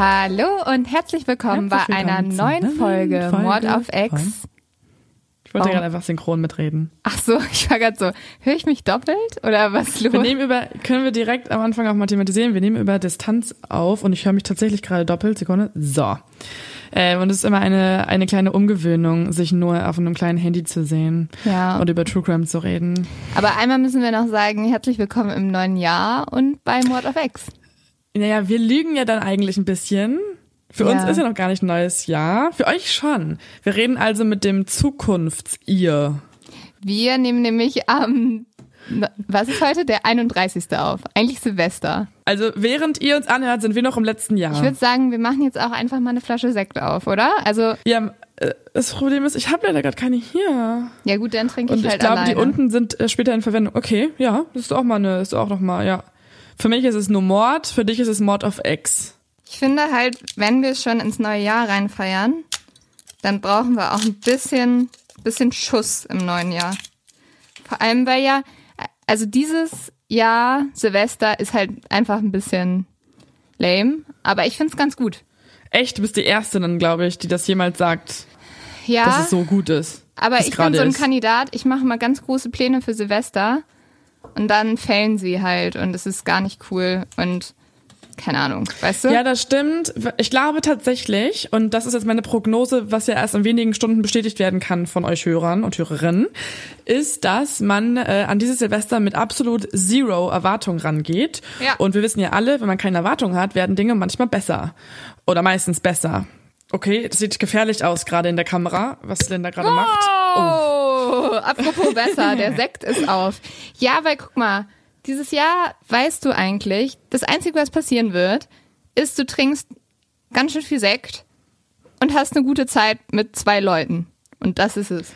Hallo und herzlich willkommen Herzlich bei einer neuen Folge, Folge Mord auf von- X. Ich wollte Oh. gerade einfach synchron mitreden. Ach so, ich war gerade so, höre ich mich doppelt oder was los? Wir nehmen über, können wir direkt am Anfang auch mathematisieren, wir nehmen über Distanz auf und ich höre mich tatsächlich gerade doppelt. Sekunde. So. Äh, und es ist immer eine, eine kleine Umgewöhnung, sich nur auf einem kleinen Handy zu sehen Ja. und über True Crime zu reden. Aber einmal müssen wir noch sagen, herzlich willkommen im neuen Jahr und bei Mord auf X. Naja, wir lügen ja dann eigentlich ein bisschen. Für Ja. uns ist ja noch gar nicht ein neues Jahr. Für euch schon. Wir reden also mit dem Zukunfts-Ihr. Wir nehmen nämlich am, was ist heute? Der 31. auf. Eigentlich Silvester. Also während ihr uns anhört, sind wir noch im letzten Jahr. Ich würde sagen, wir machen jetzt auch einfach mal eine Flasche Sekt auf, oder? Also, Ja, äh, das Problem ist, ich habe leider gerade keine hier. ja gut, dann trinke Und ich ich halt glaube, die unten sind äh, später in Verwendung. Okay, ja, das ist auch mal eine, ist auch noch mal, ja. Für mich ist es nur Mord, für dich ist es Mord of X. Ich finde halt, wenn wir schon ins neue Jahr reinfeiern, dann brauchen wir auch ein bisschen, bisschen Schuss im neuen Jahr. Vor allem, weil ja, also dieses Jahr Silvester ist halt einfach ein bisschen lame, aber ich finde es ganz gut. Echt, du bist die Erste dann, glaube ich, die das jemals sagt, Ja, dass es so gut ist. aber ich bin so ein ist. Kandidat, ich mache mal ganz große Pläne für Silvester und dann fällen sie halt und es ist gar nicht cool und keine Ahnung, weißt du? Ja, das stimmt. Ich glaube tatsächlich, und das ist jetzt meine Prognose, was ja erst in wenigen Stunden bestätigt werden kann von euch Hörern und Hörerinnen, ist, dass man äh, an dieses Silvester mit absolut zero Erwartung rangeht. Ja. Und wir wissen ja alle, wenn man keine Erwartung hat, werden Dinge manchmal besser. Oder meistens besser. Okay, das sieht gefährlich aus, gerade in der Kamera, was Linda gerade macht. Oh, apropos besser, der Sekt ist auf. Ja, weil guck mal, dieses Jahr weißt du eigentlich, das Einzige, was passieren wird, ist, du trinkst ganz schön viel Sekt und hast eine gute Zeit mit zwei Leuten. Und das ist es.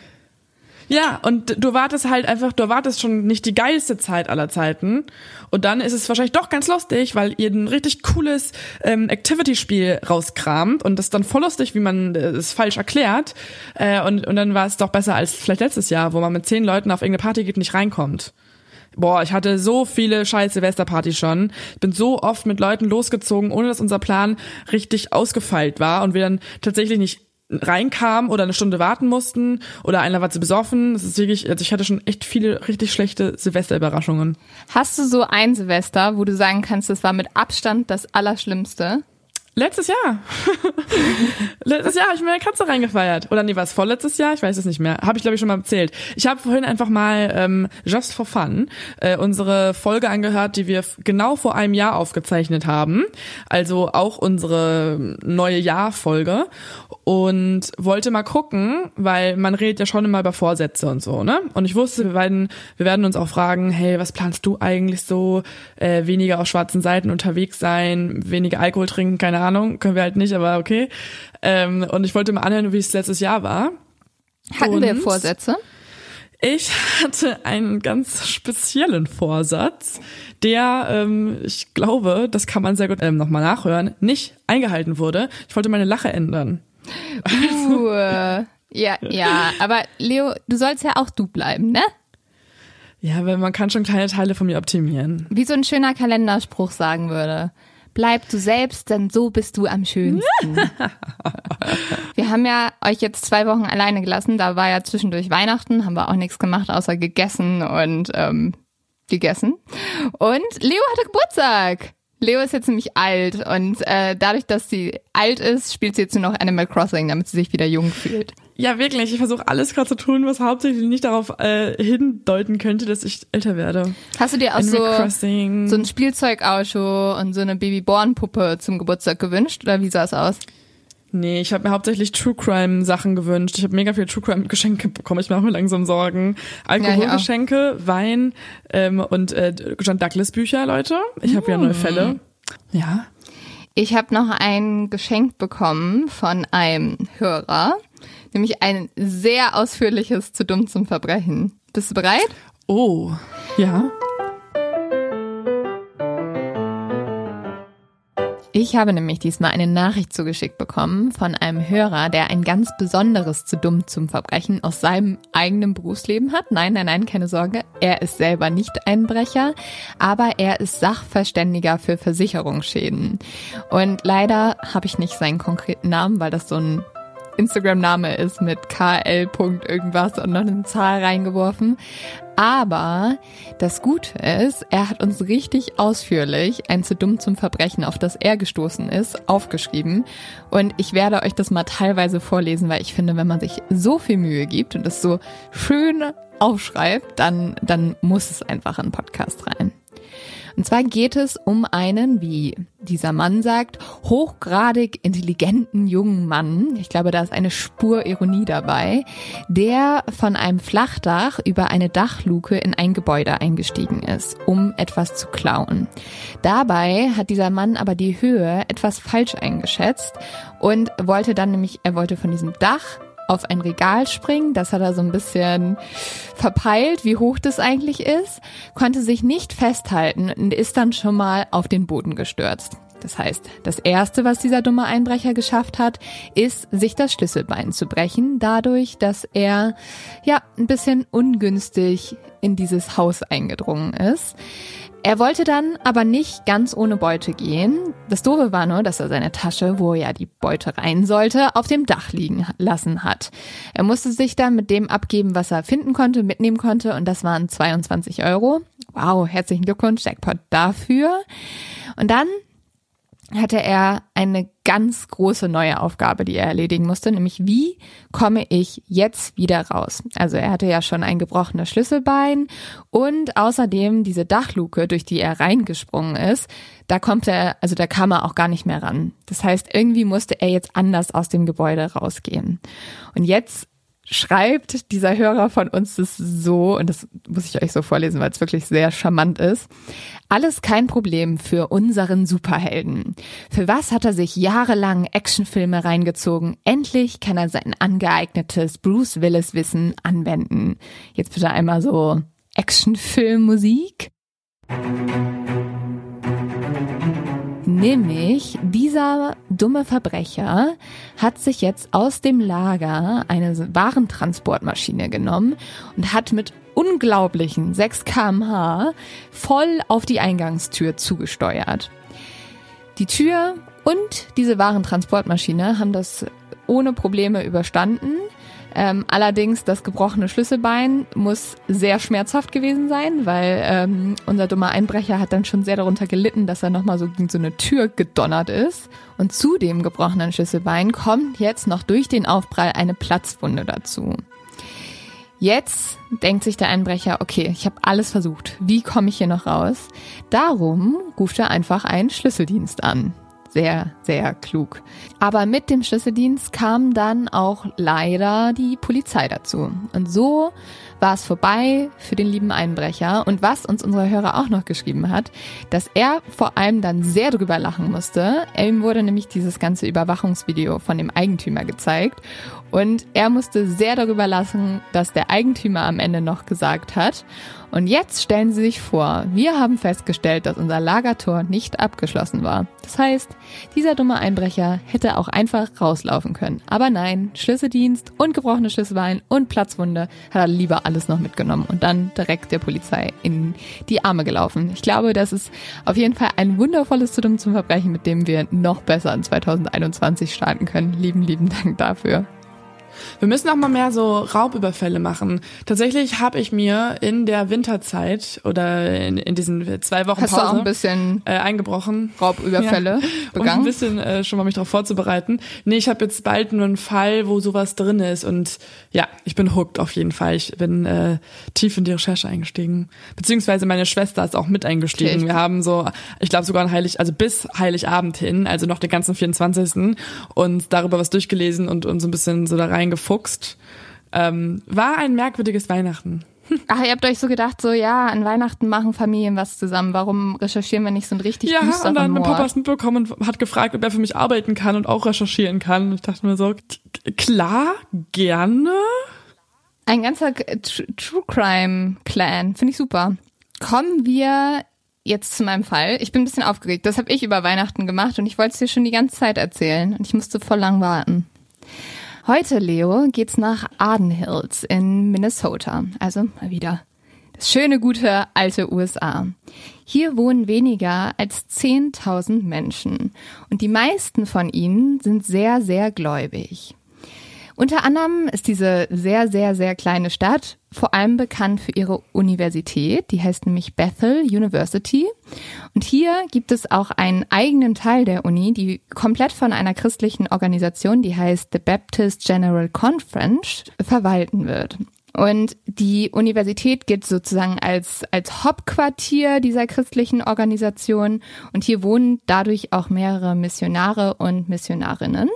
Ja, und du wartest halt einfach, du erwartest schon nicht die geilste Zeit aller Zeiten. Und dann ist es wahrscheinlich doch ganz lustig, weil ihr ein richtig cooles ähm, Activity-Spiel rauskramt und das ist dann voll lustig, wie man äh, es falsch erklärt. Äh, und, und dann war es doch besser als vielleicht letztes Jahr, wo man mit zehn Leuten auf irgendeine Party geht und nicht reinkommt. Boah, ich hatte so viele scheiß Silvesterpartys schon. Ich bin so oft mit Leuten losgezogen, ohne dass unser Plan richtig ausgefeilt war und wir dann tatsächlich nicht reinkamen oder eine Stunde warten mussten oder einer war zu besoffen. Das ist wirklich, also ich hatte schon echt viele richtig schlechte Silvesterüberraschungen. Hast du so ein Silvester, wo du sagen kannst, das war mit Abstand das Allerschlimmste? Letztes Jahr. Letztes Jahr habe ich meine Katze reingefeiert. Oder nee, war es vorletztes Jahr? Ich weiß es nicht mehr. Habe ich, glaube ich, schon mal erzählt. Ich habe vorhin einfach mal ähm, Just for Fun äh, unsere Folge angehört, die wir genau vor einem Jahr aufgezeichnet haben. Also auch unsere neue Jahr-Folge. Und wollte mal gucken, weil man redet ja schon immer über Vorsätze und so, ne? Und ich wusste, wir werden, wir werden uns auch fragen, hey, was planst du eigentlich so? Äh, weniger auf schwarzen Seiten unterwegs sein, weniger Alkohol trinken, keine Ahnung, können wir halt nicht, aber okay. Ähm, und ich wollte mal anhören, wie es letztes Jahr war. Hatten wir Und? Vorsätze? Ich hatte einen ganz speziellen Vorsatz, der, ähm, ich glaube, das kann man sehr gut ähm, nochmal nachhören, nicht eingehalten wurde. Ich wollte meine Lache ändern. Uh, ja, ja, aber Leo, du sollst ja auch du bleiben, ne? Ja, weil man kann schon kleine Teile von mir optimieren. Wie so ein schöner Kalenderspruch sagen würde. Bleib du selbst, denn so bist du am schönsten. wir haben ja euch jetzt zwei Wochen alleine gelassen. Da war ja zwischendurch Weihnachten, haben wir auch nichts gemacht, außer gegessen und ähm, gegessen. Und Leo hatte Geburtstag. Leo ist jetzt nämlich alt und äh, dadurch, dass sie alt ist, spielt sie jetzt nur noch Animal Crossing, damit sie sich wieder jung fühlt. Ja, wirklich. Ich versuche alles gerade zu tun, was hauptsächlich nicht darauf äh, hindeuten könnte, dass ich älter werde. Hast du dir auch Animal so, Crossing. so ein Spielzeugauto und so eine Babyborn-Puppe zum Geburtstag gewünscht? Oder wie sah es aus? Nee, ich habe mir hauptsächlich True Crime Sachen gewünscht. Ich habe mega viel True Crime Geschenke bekommen. Ich mache mir langsam Sorgen. Alkoholgeschenke, Wein ähm, und äh, John Douglas Bücher, Leute. Ich habe ja neue Fälle. Ja. Ich habe noch ein Geschenk bekommen von einem Hörer, nämlich ein sehr ausführliches zu dumm zum Verbrechen. Bist du bereit? Oh, ja. Ich habe nämlich diesmal eine Nachricht zugeschickt bekommen von einem Hörer, der ein ganz besonderes zu dumm zum Verbrechen aus seinem eigenen Berufsleben hat. Nein, nein, nein, keine Sorge. Er ist selber nicht Einbrecher, aber er ist Sachverständiger für Versicherungsschäden. Und leider habe ich nicht seinen konkreten Namen, weil das so ein Instagram-Name ist mit KL. irgendwas und noch eine Zahl reingeworfen. Aber das Gute ist, er hat uns richtig ausführlich ein zu dumm zum Verbrechen, auf das er gestoßen ist, aufgeschrieben. Und ich werde euch das mal teilweise vorlesen, weil ich finde, wenn man sich so viel Mühe gibt und es so schön aufschreibt, dann, dann muss es einfach in Podcast rein. Und zwar geht es um einen, wie dieser Mann sagt, hochgradig intelligenten jungen Mann. Ich glaube, da ist eine Spur Ironie dabei, der von einem Flachdach über eine Dachluke in ein Gebäude eingestiegen ist, um etwas zu klauen. Dabei hat dieser Mann aber die Höhe etwas falsch eingeschätzt und wollte dann nämlich, er wollte von diesem Dach auf ein Regal springen. Das hat er so ein bisschen verpeilt, wie hoch das eigentlich ist, konnte sich nicht festhalten und ist dann schon mal auf den Boden gestürzt. Das heißt, das erste, was dieser dumme Einbrecher geschafft hat, ist, sich das Schlüsselbein zu brechen, dadurch, dass er, ja, ein bisschen ungünstig in dieses Haus eingedrungen ist. Er wollte dann aber nicht ganz ohne Beute gehen. Das Doofe war nur, dass er seine Tasche, wo ja die Beute rein sollte, auf dem Dach liegen lassen hat. Er musste sich dann mit dem abgeben, was er finden konnte, mitnehmen konnte und das waren 22 Euro. Wow, herzlichen Glückwunsch, Jackpot dafür. Und dann hatte er eine ganz große neue Aufgabe, die er erledigen musste, nämlich wie komme ich jetzt wieder raus? Also er hatte ja schon ein gebrochenes Schlüsselbein und außerdem diese Dachluke, durch die er reingesprungen ist, da kommt er, also da kam er auch gar nicht mehr ran. Das heißt, irgendwie musste er jetzt anders aus dem Gebäude rausgehen. Und jetzt schreibt dieser Hörer von uns das so, und das muss ich euch so vorlesen, weil es wirklich sehr charmant ist. Alles kein Problem für unseren Superhelden. Für was hat er sich jahrelang Actionfilme reingezogen? Endlich kann er sein angeeignetes Bruce Willis Wissen anwenden. Jetzt bitte einmal so Actionfilmmusik. Nämlich, dieser dumme Verbrecher hat sich jetzt aus dem Lager eine Warentransportmaschine genommen und hat mit unglaublichen 6 kmh voll auf die Eingangstür zugesteuert. Die Tür und diese Warentransportmaschine haben das ohne Probleme überstanden. Ähm, allerdings das gebrochene Schlüsselbein muss sehr schmerzhaft gewesen sein, weil ähm, unser dummer Einbrecher hat dann schon sehr darunter gelitten, dass er nochmal so gegen so eine Tür gedonnert ist. Und zu dem gebrochenen Schlüsselbein kommt jetzt noch durch den Aufprall eine Platzwunde dazu. Jetzt denkt sich der Einbrecher, okay, ich habe alles versucht. Wie komme ich hier noch raus? Darum ruft er einfach einen Schlüsseldienst an sehr, sehr klug. Aber mit dem Schlüsseldienst kam dann auch leider die Polizei dazu. Und so war es vorbei für den lieben Einbrecher. Und was uns unser Hörer auch noch geschrieben hat, dass er vor allem dann sehr drüber lachen musste. Ihm wurde nämlich dieses ganze Überwachungsvideo von dem Eigentümer gezeigt. Und er musste sehr darüber lachen, dass der Eigentümer am Ende noch gesagt hat, Und jetzt stellen Sie sich vor, wir haben festgestellt, dass unser Lagertor nicht abgeschlossen war. Das heißt, dieser dumme Einbrecher hätte auch einfach rauslaufen können. Aber nein, Schlüsseldienst und gebrochene Schlüsselbein und Platzwunde hat er lieber alles noch mitgenommen und dann direkt der Polizei in die Arme gelaufen. Ich glaube, das ist auf jeden Fall ein wundervolles zu dumm zum Verbrechen, mit dem wir noch besser in 2021 starten können. Lieben, lieben Dank dafür. Wir müssen auch mal mehr so Raubüberfälle machen. Tatsächlich habe ich mir in der Winterzeit oder in, in diesen zwei Wochen Hast Pause auch ein bisschen äh, eingebrochen. Raubüberfälle Ja, um begangen? ein bisschen äh, schon mal mich darauf vorzubereiten. Nee, ich habe jetzt bald nur einen Fall, wo sowas drin ist und ja, ich bin hooked auf jeden Fall. Ich bin äh, tief in die Recherche eingestiegen. Beziehungsweise meine Schwester ist auch mit eingestiegen. Okay. Wir haben so, ich glaube sogar an Heilig, also bis Heiligabend hin, also noch den ganzen 24. und darüber was durchgelesen und, und so ein bisschen so da reingefuchst. Ähm, war ein merkwürdiges Weihnachten. Ach, ihr habt euch so gedacht, so ja, an Weihnachten machen Familien was zusammen. Warum recherchieren wir nicht so einen richtig Ja, und dann mein? Papa ist mitbekommen und hat gefragt, ob er für mich arbeiten kann und auch recherchieren kann. Und ich dachte mir so, klar, gerne. Ein ganzer Tr- True Crime Clan. Finde ich super. Kommen wir jetzt zu meinem Fall. Ich bin ein bisschen aufgeregt. Das habe ich über Weihnachten gemacht und ich wollte es dir schon die ganze Zeit erzählen und ich musste voll lang warten. Heute, Leo, geht's nach Arden Hills in Minnesota. Also mal wieder das schöne, gute, alte USA. Hier wohnen weniger als 10.000 Menschen und die meisten von ihnen sind sehr, sehr gläubig. Unter anderem ist diese sehr, sehr, sehr kleine Stadt vor allem bekannt für ihre Universität. Die heißt nämlich Bethel University. Und hier gibt es auch einen eigenen Teil der Uni, die komplett von einer christlichen Organisation, die heißt The Baptist General Conference, verwalten wird. Und die Universität gilt sozusagen als, als Hauptquartier dieser christlichen Organisation. Und hier wohnen dadurch auch mehrere Missionare und Missionarinnen.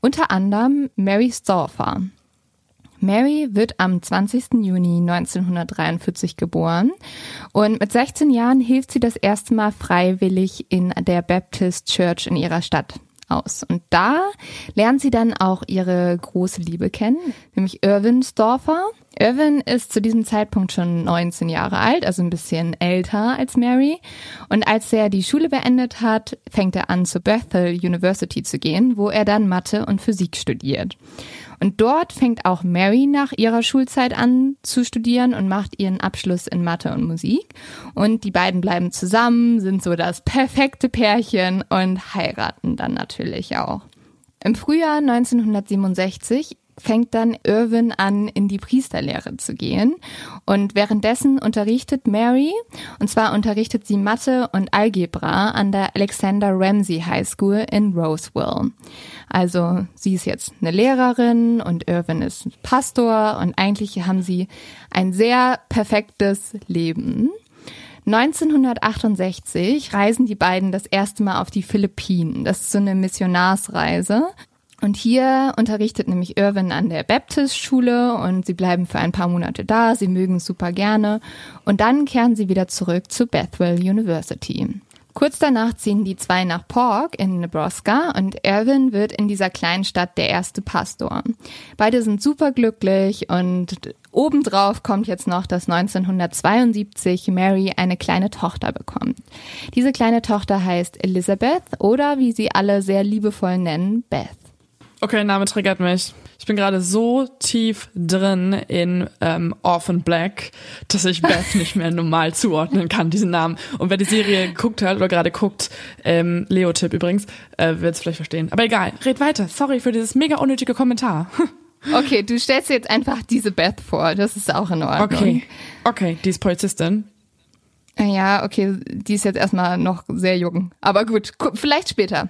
Unter anderem Mary Stauffer. Mary wird am 20. Juni 1943 geboren und mit 16 Jahren hilft sie das erste Mal freiwillig in der Baptist Church in ihrer Stadt aus. Und da lernt sie dann auch ihre große Liebe kennen, nämlich Irvin Stauffer. Irvin ist zu diesem Zeitpunkt schon 19 Jahre alt, also ein bisschen älter als Mary. Und als er die Schule beendet hat, fängt er an, zur Bethel University zu gehen, wo er dann Mathe und Physik studiert. Und dort fängt auch Mary nach ihrer Schulzeit an zu studieren und macht ihren Abschluss in Mathe und Musik. Und die beiden bleiben zusammen, sind so das perfekte Pärchen und heiraten dann natürlich auch. Im Frühjahr 1967 fängt dann Irwin an, in die Priesterlehre zu gehen. Und währenddessen unterrichtet Mary, und zwar unterrichtet sie Mathe und Algebra an der Alexander Ramsey High School in Roseville. Also sie ist jetzt eine Lehrerin und Irwin ist Pastor und eigentlich haben sie ein sehr perfektes Leben. 1968 reisen die beiden das erste Mal auf die Philippinen. Das ist so eine Missionarsreise. Und hier unterrichtet nämlich Irwin an der Baptist-Schule und sie bleiben für ein paar Monate da. Sie mögen es super gerne. Und dann kehren sie wieder zurück zu Bethel University. Kurz danach ziehen die zwei nach Pork in Nebraska und Erwin wird in dieser kleinen Stadt der erste Pastor. Beide sind super glücklich und obendrauf kommt jetzt noch, dass 1972 Mary eine kleine Tochter bekommt. Diese kleine Tochter heißt Elizabeth oder wie sie alle sehr liebevoll nennen, Beth. Okay, Name triggert mich. Ich bin gerade so tief drin in ähm, Orphan Black, dass ich Beth nicht mehr normal zuordnen kann, diesen Namen. Und wer die Serie geguckt hat oder gerade guckt, ähm, Leo-Tipp übrigens, äh, wird es vielleicht verstehen. Aber egal, red weiter. Sorry für dieses mega unnötige Kommentar. Okay, du stellst jetzt einfach diese Beth vor, das ist auch in Ordnung. Okay, okay, die ist Polizistin. Ja, okay, die ist jetzt erstmal noch sehr jung. Aber gut, gu- vielleicht später.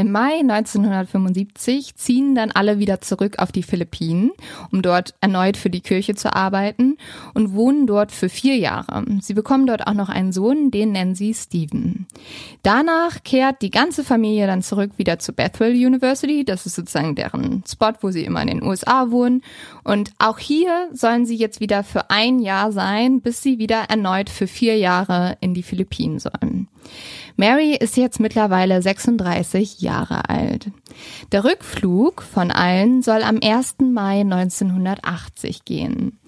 Im Mai 1975 ziehen dann alle wieder zurück auf die Philippinen, um dort erneut für die Kirche zu arbeiten und wohnen dort für vier Jahre. Sie bekommen dort auch noch einen Sohn, den nennen sie Stephen. Danach kehrt die ganze Familie dann zurück wieder zu Bethel University. Das ist sozusagen deren Spot, wo sie immer in den USA wohnen. Und auch hier sollen sie jetzt wieder für ein Jahr sein, bis sie wieder erneut für vier Jahre in die Philippinen sollen. Mary ist jetzt mittlerweile 36 Jahre alt. Der Rückflug von allen soll am 1. Mai 1980 gehen.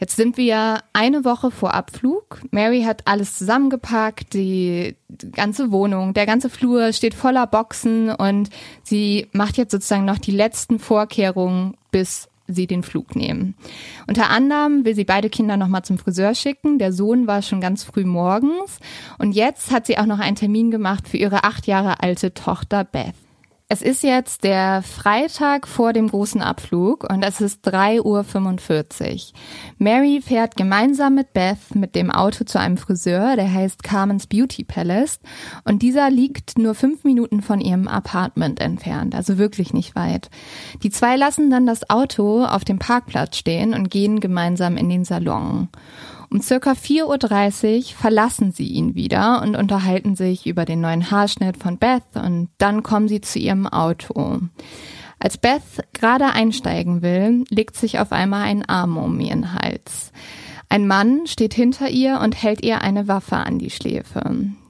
Jetzt sind wir eine Woche vor Abflug. Mary hat alles zusammengepackt, die ganze Wohnung, der ganze Flur steht voller Boxen und sie macht jetzt sozusagen noch die letzten Vorkehrungen, bis sie den Flug nehmen. Unter anderem will sie beide Kinder nochmal zum Friseur schicken. Der Sohn war schon ganz früh morgens und jetzt hat sie auch noch einen Termin gemacht für ihre acht Jahre alte Tochter Beth. Es ist jetzt der Freitag vor dem großen Abflug und es ist 3.45 Uhr. Mary fährt gemeinsam mit Beth mit dem Auto zu einem Friseur, der heißt Carmen's Beauty Palace und dieser liegt nur fünf Minuten von ihrem Apartment entfernt, also wirklich nicht weit. Die zwei lassen dann das Auto auf dem Parkplatz stehen und gehen gemeinsam in den Salon. Um circa 4.30 Uhr verlassen sie ihn wieder und unterhalten sich über den neuen Haarschnitt von Beth und dann kommen sie zu ihrem Auto. Als Beth gerade einsteigen will, legt sich auf einmal ein Arm um ihren Hals. Ein Mann steht hinter ihr und hält ihr eine Waffe an die Schläfe.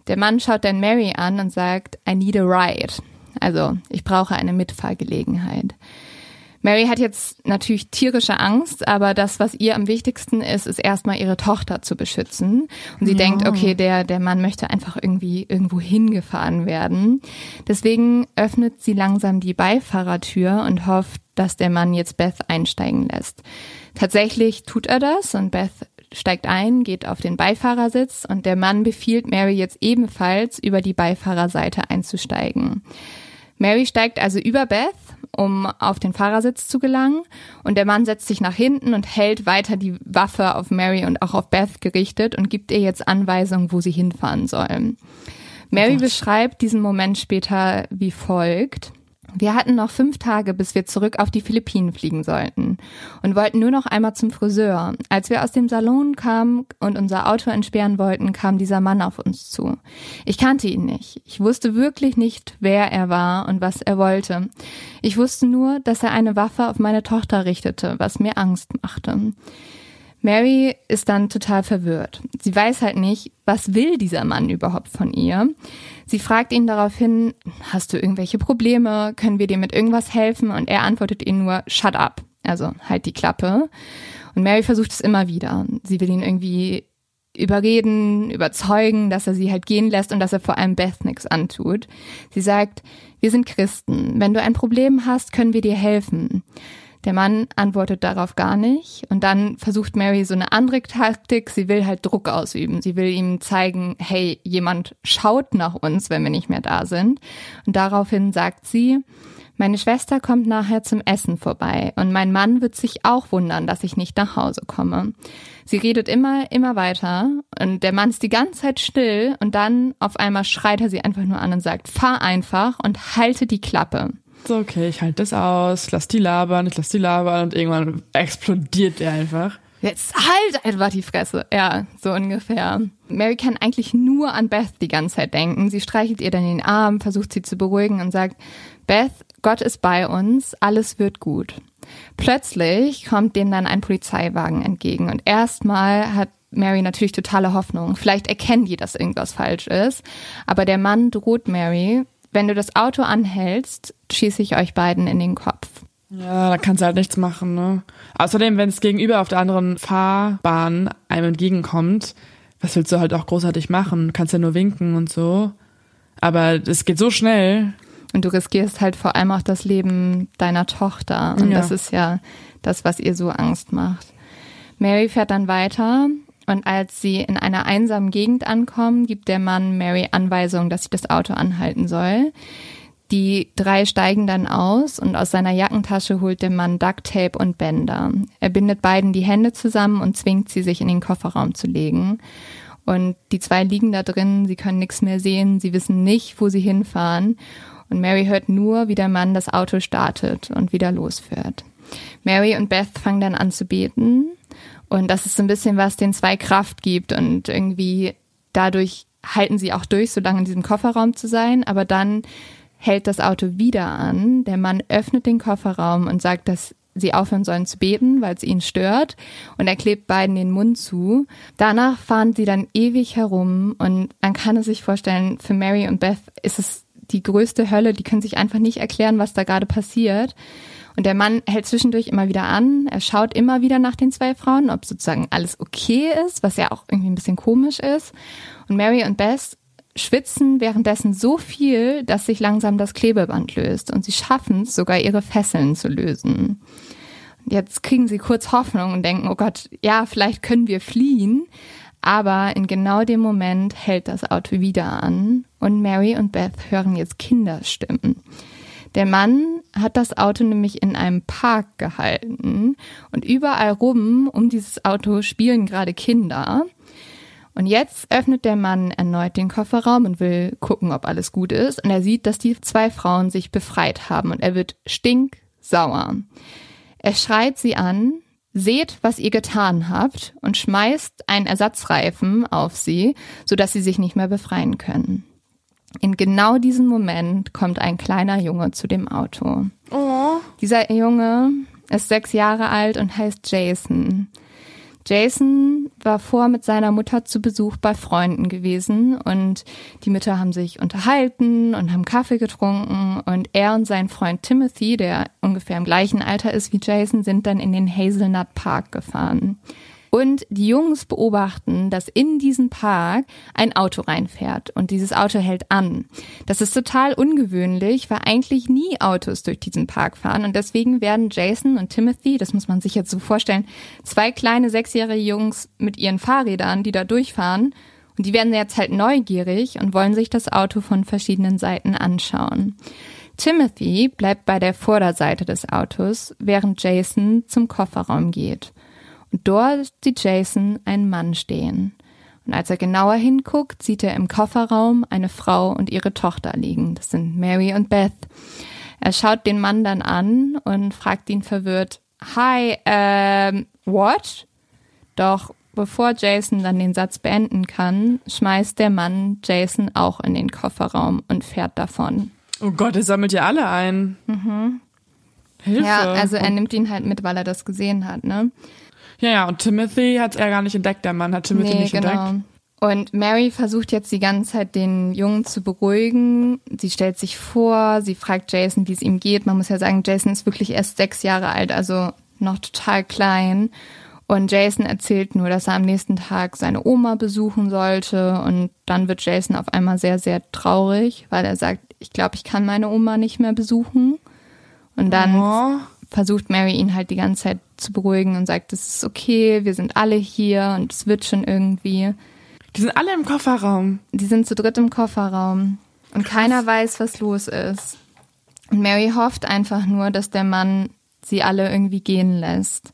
Der Mann schaut dann Mary an und sagt, I need a ride. Also, ich brauche eine Mitfahrgelegenheit. Mary hat jetzt natürlich tierische Angst, aber das, was ihr am wichtigsten ist, ist erstmal ihre Tochter zu beschützen. Und sie ja. denkt, okay, der, der Mann möchte einfach irgendwie irgendwo hingefahren werden. Deswegen öffnet sie langsam die Beifahrertür und hofft, dass der Mann jetzt Beth einsteigen lässt. Tatsächlich tut er das und Beth steigt ein, geht auf den Beifahrersitz und der Mann befiehlt Mary jetzt ebenfalls über die Beifahrerseite einzusteigen. Mary steigt also über Beth um auf den Fahrersitz zu gelangen. Und der Mann setzt sich nach hinten und hält weiter die Waffe auf Mary und auch auf Beth gerichtet und gibt ihr jetzt Anweisungen, wo sie hinfahren sollen. Mary oh beschreibt diesen Moment später wie folgt. Wir hatten noch fünf Tage, bis wir zurück auf die Philippinen fliegen sollten und wollten nur noch einmal zum Friseur. Als wir aus dem Salon kamen und unser Auto entsperren wollten, kam dieser Mann auf uns zu. Ich kannte ihn nicht. Ich wusste wirklich nicht, wer er war und was er wollte. Ich wusste nur, dass er eine Waffe auf meine Tochter richtete, was mir Angst machte. Mary ist dann total verwirrt. Sie weiß halt nicht, was will dieser Mann überhaupt von ihr. Sie fragt ihn daraufhin, hast du irgendwelche Probleme? Können wir dir mit irgendwas helfen? Und er antwortet ihr nur, shut up. Also halt die Klappe. Und Mary versucht es immer wieder. Sie will ihn irgendwie überreden, überzeugen, dass er sie halt gehen lässt und dass er vor allem Beth nichts antut. Sie sagt, wir sind Christen. Wenn du ein Problem hast, können wir dir helfen. Der Mann antwortet darauf gar nicht. Und dann versucht Mary so eine andere Taktik. Sie will halt Druck ausüben. Sie will ihm zeigen, hey, jemand schaut nach uns, wenn wir nicht mehr da sind. Und daraufhin sagt sie, meine Schwester kommt nachher zum Essen vorbei und mein Mann wird sich auch wundern, dass ich nicht nach Hause komme. Sie redet immer, immer weiter und der Mann ist die ganze Zeit still und dann auf einmal schreit er sie einfach nur an und sagt, fahr einfach und halte die Klappe. So, okay, ich halte das aus, lass die labern, ich lass die labern und irgendwann explodiert der einfach. Jetzt halt einfach die Fresse. Ja, so ungefähr. Mary kann eigentlich nur an Beth die ganze Zeit denken. Sie streichelt ihr dann den Arm, versucht sie zu beruhigen und sagt, Beth, Gott ist bei uns, alles wird gut. Plötzlich kommt denen dann ein Polizeiwagen entgegen und erstmal hat Mary natürlich totale Hoffnung. Vielleicht erkennen die, dass irgendwas falsch ist. Aber der Mann droht Mary, wenn du das Auto anhältst, schieße ich euch beiden in den Kopf. Ja, da kannst du halt nichts machen, ne? Außerdem, wenn es gegenüber auf der anderen Fahrbahn einem entgegenkommt, was willst du halt auch großartig machen? Du kannst ja nur winken und so. Aber es geht so schnell. Und du riskierst halt vor allem auch das Leben deiner Tochter. Und ja. das ist ja das, was ihr so Angst macht. Mary fährt dann weiter und als sie in einer einsamen Gegend ankommen, gibt der Mann Mary Anweisung, dass sie das Auto anhalten soll. Die drei steigen dann aus und aus seiner Jackentasche holt der Mann Ducktape und Bänder. Er bindet beiden die Hände zusammen und zwingt sie, sich in den Kofferraum zu legen. Und die zwei liegen da drin, sie können nichts mehr sehen, sie wissen nicht, wo sie hinfahren. Und Mary hört nur, wie der Mann das Auto startet und wieder losfährt. Mary und Beth fangen dann an zu beten und das ist so ein bisschen, was den zwei Kraft gibt und irgendwie dadurch halten sie auch durch, so lange in diesem Kofferraum zu sein, aber dann hält das Auto wieder an. Der Mann öffnet den Kofferraum und sagt, dass sie aufhören sollen zu beten, weil es ihn stört. Und er klebt beiden den Mund zu. Danach fahren sie dann ewig herum und man kann es sich vorstellen, für Mary und Beth ist es die größte Hölle, die können sich einfach nicht erklären, was da gerade passiert. Und der Mann hält zwischendurch immer wieder an, er schaut immer wieder nach den zwei Frauen, ob sozusagen alles okay ist, was ja auch irgendwie ein bisschen komisch ist. Und Mary und Bess schwitzen währenddessen so viel, dass sich langsam das Klebeband löst und sie schaffen es sogar ihre Fesseln zu lösen. Jetzt kriegen sie kurz Hoffnung und denken, oh Gott, ja, vielleicht können wir fliehen. Aber in genau dem Moment hält das Auto wieder an und Mary und Beth hören jetzt Kinderstimmen. Der Mann hat das Auto nämlich in einem Park gehalten und überall rum um dieses Auto spielen gerade Kinder. Und jetzt öffnet der Mann erneut den Kofferraum und will gucken, ob alles gut ist. Und er sieht, dass die zwei Frauen sich befreit haben und er wird stinksauer. Er schreit sie an, seht, was ihr getan habt und schmeißt einen Ersatzreifen auf sie, sodass sie sich nicht mehr befreien können. In genau diesem Moment kommt ein kleiner Junge zu dem Auto. Oh. Dieser Junge ist sechs Jahre alt und heißt Jason. Jason war vor mit seiner Mutter zu Besuch bei Freunden gewesen und die Mütter haben sich unterhalten und haben Kaffee getrunken und er und sein Freund Timothy, der ungefähr im gleichen Alter ist wie Jason, sind dann in den Hazelnut Park gefahren. Und die Jungs beobachten, dass in diesen Park ein Auto reinfährt und dieses Auto hält an. Das ist total ungewöhnlich, weil eigentlich nie Autos durch diesen Park fahren und deswegen werden Jason und Timothy, das muss man sich jetzt so vorstellen, zwei kleine sechsjährige Jungs mit ihren Fahrrädern, die da durchfahren und die werden jetzt halt neugierig und wollen sich das Auto von verschiedenen Seiten anschauen. Timothy bleibt bei der Vorderseite des Autos, während Jason zum Kofferraum geht. Und dort sieht Jason einen Mann stehen. Und als er genauer hinguckt, sieht er im Kofferraum eine Frau und ihre Tochter liegen. Das sind Mary und Beth. Er schaut den Mann dann an und fragt ihn verwirrt, Hi, ähm, what? Doch bevor Jason dann den Satz beenden kann, schmeißt der Mann Jason auch in den Kofferraum und fährt davon. Oh Gott, er sammelt ja alle ein. Mhm. Hilfe. Ja, also er nimmt ihn halt mit, weil er das gesehen hat, ne? Ja, ja, und Timothy hat er gar nicht entdeckt, der Mann hat Timothy nee, nicht genau. entdeckt. Und Mary versucht jetzt die ganze Zeit, den Jungen zu beruhigen. Sie stellt sich vor, sie fragt Jason, wie es ihm geht. Man muss ja sagen, Jason ist wirklich erst sechs Jahre alt, also noch total klein. Und Jason erzählt nur, dass er am nächsten Tag seine Oma besuchen sollte. Und dann wird Jason auf einmal sehr, sehr traurig, weil er sagt, ich glaube, ich kann meine Oma nicht mehr besuchen. Und dann Oh. versucht Mary ihn halt die ganze Zeit zu beruhigen und sagt, es ist okay, wir sind alle hier und es wird schon irgendwie. Die sind alle im Kofferraum. Die sind zu dritt im Kofferraum und keiner weiß, was los ist. Und Mary hofft einfach nur, dass der Mann sie alle irgendwie gehen lässt.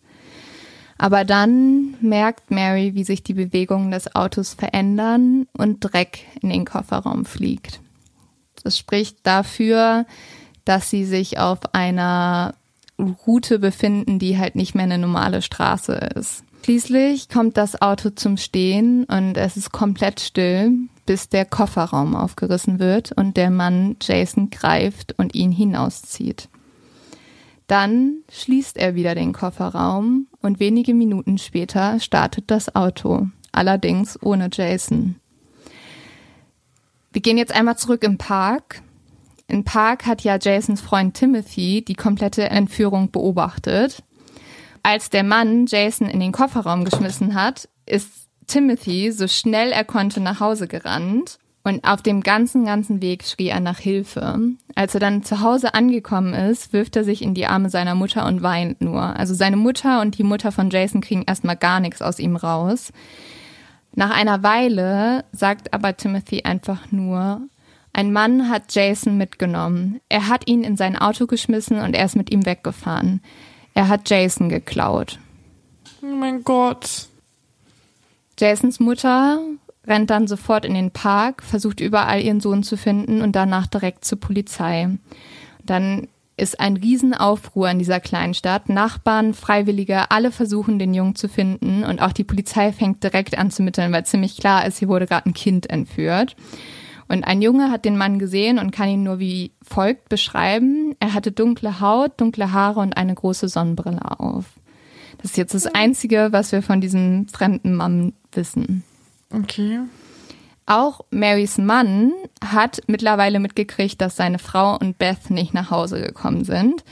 Aber dann merkt Mary, wie sich die Bewegungen des Autos verändern und Dreck in den Kofferraum fliegt. Das spricht dafür, dass sie sich auf einer Route befinden, die halt nicht mehr eine normale Straße ist. Schließlich kommt das Auto zum Stehen und es ist komplett still, bis der Kofferraum aufgerissen wird und der Mann Jason greift und ihn hinauszieht. Dann schließt er wieder den Kofferraum und wenige Minuten später startet das Auto, allerdings ohne Jason. Wir gehen jetzt einmal zurück im Park. Im Park hat ja Jasons Freund Timothy die komplette Entführung beobachtet. Als der Mann Jason in den Kofferraum geschmissen hat, ist Timothy so schnell er konnte nach Hause gerannt und auf dem ganzen, ganzen Weg schrie er nach Hilfe. Als er dann zu Hause angekommen ist, wirft er sich in die Arme seiner Mutter und weint nur. Also seine Mutter und die Mutter von Jason kriegen erstmal gar nichts aus ihm raus. Nach einer Weile sagt aber Timothy einfach nur, ein Mann hat Jason mitgenommen. Er hat ihn in sein Auto geschmissen und er ist mit ihm weggefahren. Er hat Jason geklaut. Oh mein Gott. Jasons Mutter rennt dann sofort in den Park, versucht überall ihren Sohn zu finden und danach direkt zur Polizei. Dann ist ein Riesenaufruhr in dieser kleinen Stadt. Nachbarn, Freiwillige, alle versuchen, den Jungen zu finden und auch die Polizei fängt direkt an zu mitteln, weil ziemlich klar ist, hier wurde gerade ein Kind entführt. Und ein Junge hat den Mann gesehen und kann ihn nur wie folgt beschreiben. Er hatte dunkle Haut, dunkle Haare und eine große Sonnenbrille auf. Das ist jetzt das Einzige, was wir von diesem fremden Mann wissen. Okay. Auch Marys Mann hat mittlerweile mitgekriegt, dass seine Frau und Beth nicht nach Hause gekommen sind.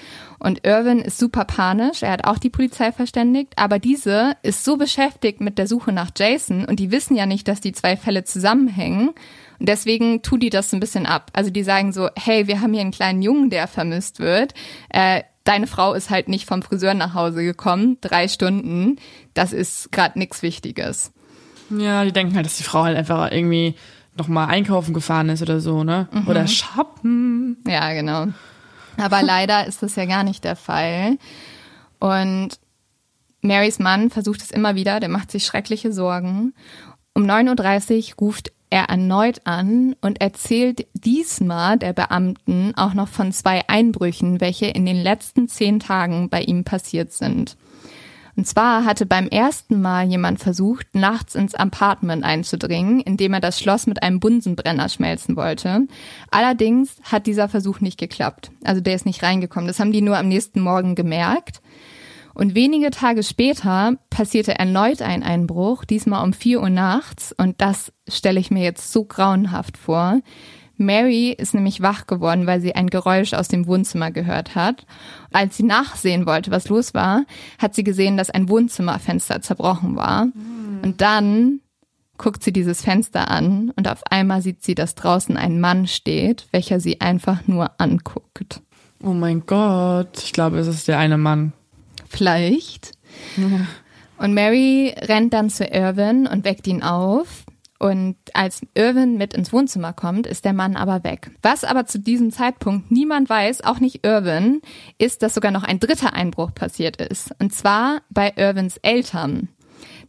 Und Irwin ist super panisch. Er hat auch die Polizei verständigt. Aber diese ist so beschäftigt mit der Suche nach Jason und die wissen ja nicht, dass die zwei Fälle zusammenhängen. Und deswegen tun die das so ein bisschen ab. Also die sagen so, hey, wir haben hier einen kleinen Jungen, der vermisst wird. Äh, deine Frau ist halt nicht vom Friseur nach Hause gekommen. Drei Stunden. Das ist gerade nichts Wichtiges. Ja, die denken halt, dass die Frau halt einfach irgendwie nochmal einkaufen gefahren ist oder so, ne? Mhm. Oder shoppen. Ja, genau. Aber leider ist das ja gar nicht der Fall. Und Marys Mann versucht es immer wieder, der macht sich schreckliche Sorgen. Um 9.30 Uhr ruft er erneut an und erzählt diesmal der Beamten auch noch von zwei Einbrüchen, welche in den letzten zehn Tagen bei ihm passiert sind. Und zwar hatte beim ersten Mal jemand versucht, nachts ins Apartment einzudringen, indem er das Schloss mit einem Bunsenbrenner schmelzen wollte. Allerdings hat dieser Versuch nicht geklappt. Also der ist nicht reingekommen. Das haben die nur am nächsten Morgen gemerkt. Und wenige Tage später passierte erneut ein Einbruch, diesmal um vier Uhr nachts. Und das stelle ich mir jetzt so grauenhaft vor. Mary ist nämlich wach geworden, weil sie ein Geräusch aus dem Wohnzimmer gehört hat. Als sie nachsehen wollte, was los war, hat sie gesehen, dass ein Wohnzimmerfenster zerbrochen war. Mhm. Und dann guckt sie dieses Fenster an und auf einmal sieht sie, dass draußen ein Mann steht, welcher sie einfach nur anguckt. Oh mein Gott, ich glaube, es ist der eine Mann. Vielleicht. Ja. Und Mary rennt dann zu Irwin und weckt ihn auf. Und als Irwin mit ins Wohnzimmer kommt, ist der Mann aber weg. Was aber zu diesem Zeitpunkt niemand weiß, auch nicht Irwin, ist, dass sogar noch ein dritter Einbruch passiert ist. Und zwar bei Irwins Eltern.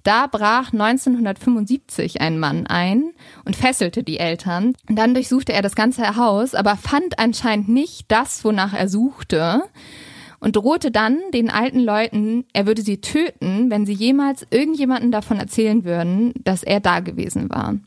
Da brach 1975 ein Mann ein und fesselte die Eltern. Und dann durchsuchte er das ganze Haus, aber fand anscheinend nicht das, wonach er suchte und drohte dann den alten Leuten, er würde sie töten, wenn sie jemals irgendjemanden davon erzählen würden, dass er da gewesen war.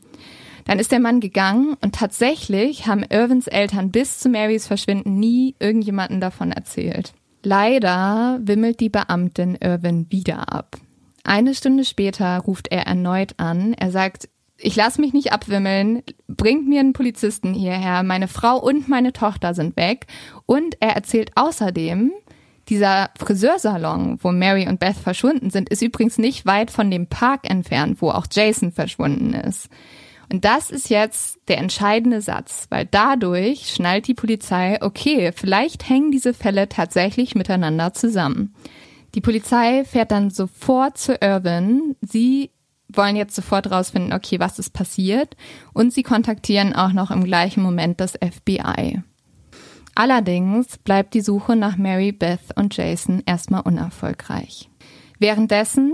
Dann ist der Mann gegangen und tatsächlich haben Irvins Eltern bis zu Marys Verschwinden nie irgendjemanden davon erzählt. Leider wimmelt die Beamtin Irvin wieder ab. Eine Stunde später ruft er erneut an. Er sagt, ich lasse mich nicht abwimmeln, bringt mir einen Polizisten hierher, meine Frau und meine Tochter sind weg. Und er erzählt außerdem, dieser Friseursalon, wo Mary und Beth verschwunden sind, ist übrigens nicht weit von dem Park entfernt, wo auch Jason verschwunden ist. Und das ist jetzt der entscheidende Satz, weil dadurch schnallt die Polizei, okay, vielleicht hängen diese Fälle tatsächlich miteinander zusammen. Die Polizei fährt dann sofort zu Irvin. Sie wollen jetzt sofort rausfinden, okay, was ist passiert. Und sie kontaktieren auch noch im gleichen Moment das FBI. Allerdings bleibt die Suche nach Mary, Beth und Jason erstmal unerfolgreich. Währenddessen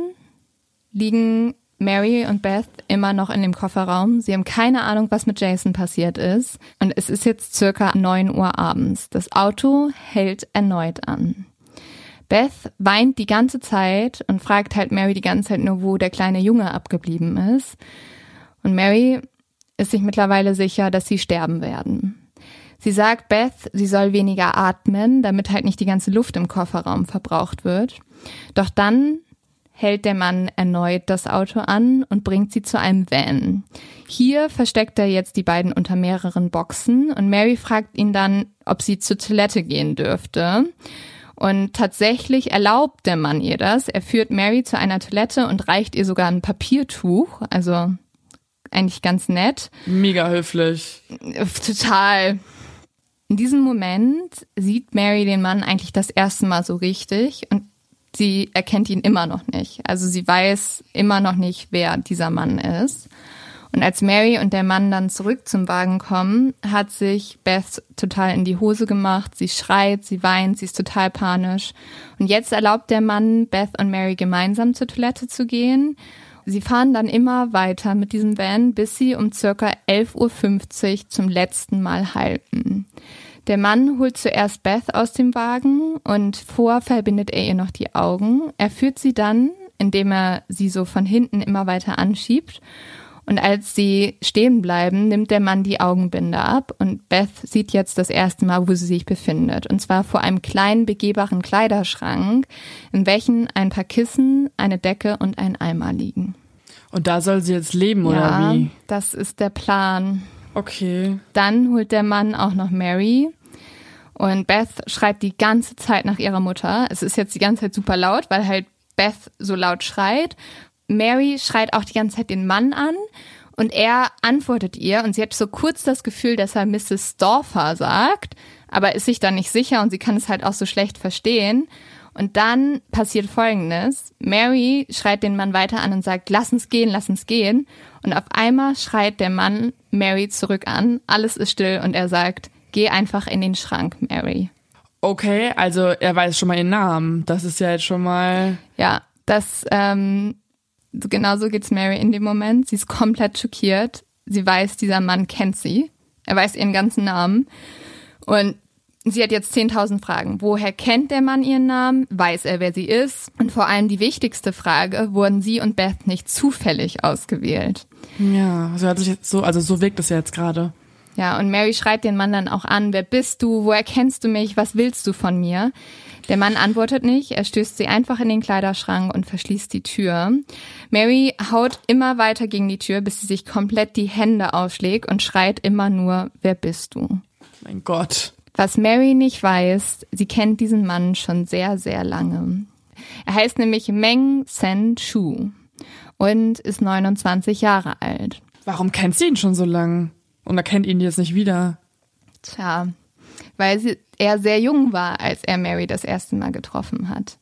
liegen Mary und Beth immer noch in dem Kofferraum. Sie haben keine Ahnung, was mit Jason passiert ist. Und es ist jetzt circa 9 Uhr abends. Das Auto hält erneut an. Beth weint die ganze Zeit und fragt halt Mary die ganze Zeit nur, wo der kleine Junge abgeblieben ist. Und Mary ist sich mittlerweile sicher, dass sie sterben werden. Sie sagt Beth, sie soll weniger atmen, damit halt nicht die ganze Luft im Kofferraum verbraucht wird. Doch dann hält der Mann erneut das Auto an und bringt sie zu einem Van. Hier versteckt er jetzt die beiden unter mehreren Boxen und Mary fragt ihn dann, ob sie zur Toilette gehen dürfte. Und tatsächlich erlaubt der Mann ihr das. Er führt Mary zu einer Toilette und reicht ihr sogar ein Papiertuch. Also eigentlich ganz nett. Mega höflich. Total. In diesem Moment sieht Mary den Mann eigentlich das erste Mal so richtig und sie erkennt ihn immer noch nicht. Also sie weiß immer noch nicht, wer dieser Mann ist. Und als Mary und der Mann dann zurück zum Wagen kommen, hat sich Beth total in die Hose gemacht. Sie schreit, sie weint, sie ist total panisch. Und jetzt erlaubt der Mann Beth und Mary gemeinsam zur Toilette zu gehen. Sie fahren dann immer weiter mit diesem Van, bis sie um circa 11.50 Uhr zum letzten Mal halten. Der Mann holt zuerst Beth aus dem Wagen und vor verbindet er ihr noch die Augen. Er führt sie dann, indem er sie so von hinten immer weiter anschiebt. Und als sie stehen bleiben, nimmt der Mann die Augenbinde ab und Beth sieht jetzt das erste Mal, wo sie sich befindet. Und zwar vor einem kleinen begehbaren Kleiderschrank, in welchen ein paar Kissen, eine Decke und ein Eimer liegen. Und da soll sie jetzt leben, oder ja, wie? das ist der Plan. Okay. Dann holt der Mann auch noch Mary. Und Beth schreit die ganze Zeit nach ihrer Mutter. Es ist jetzt die ganze Zeit super laut, weil halt Beth so laut schreit. Mary schreit auch die ganze Zeit den Mann an. Und er antwortet ihr und sie hat so kurz das Gefühl, dass er Mrs. Storfer sagt, aber ist sich dann nicht sicher und sie kann es halt auch so schlecht verstehen. Und dann passiert Folgendes. Mary schreit den Mann weiter an und sagt, lass uns gehen, lass uns gehen. Und auf einmal schreit der Mann Mary zurück an. Alles ist still und er sagt, geh einfach in den Schrank, Mary. Okay, also er weiß schon mal ihren Namen. Das ist ja jetzt schon mal. Ja, das, ähm, genau so geht's Mary in dem Moment. Sie ist komplett schockiert. Sie weiß, dieser Mann kennt sie. Er weiß ihren ganzen Namen. Und sie hat jetzt 10.000 Fragen. Woher kennt der Mann ihren Namen? Weiß er, wer sie ist? Und vor allem die wichtigste Frage, wurden sie und Beth nicht zufällig ausgewählt? Ja, so hat sich jetzt so, also so wirkt es ja jetzt gerade. Ja, und Mary schreit den Mann dann auch an, wer bist du, woher kennst du mich, was willst du von mir? Der Mann antwortet nicht, er stößt sie einfach in den Kleiderschrank und verschließt die Tür. Mary haut immer weiter gegen die Tür, bis sie sich komplett die Hände ausschlägt und schreit immer nur, wer bist du? Mein Gott. Was Mary nicht weiß, sie kennt diesen Mann schon sehr, sehr lange. Er heißt nämlich Meng Sen Chu und ist 29 Jahre alt. Warum kennt sie ihn schon so lang? Und er kennt ihn jetzt nicht wieder. Tja, weil sie, er sehr jung war, als er Mary das erste Mal getroffen hat.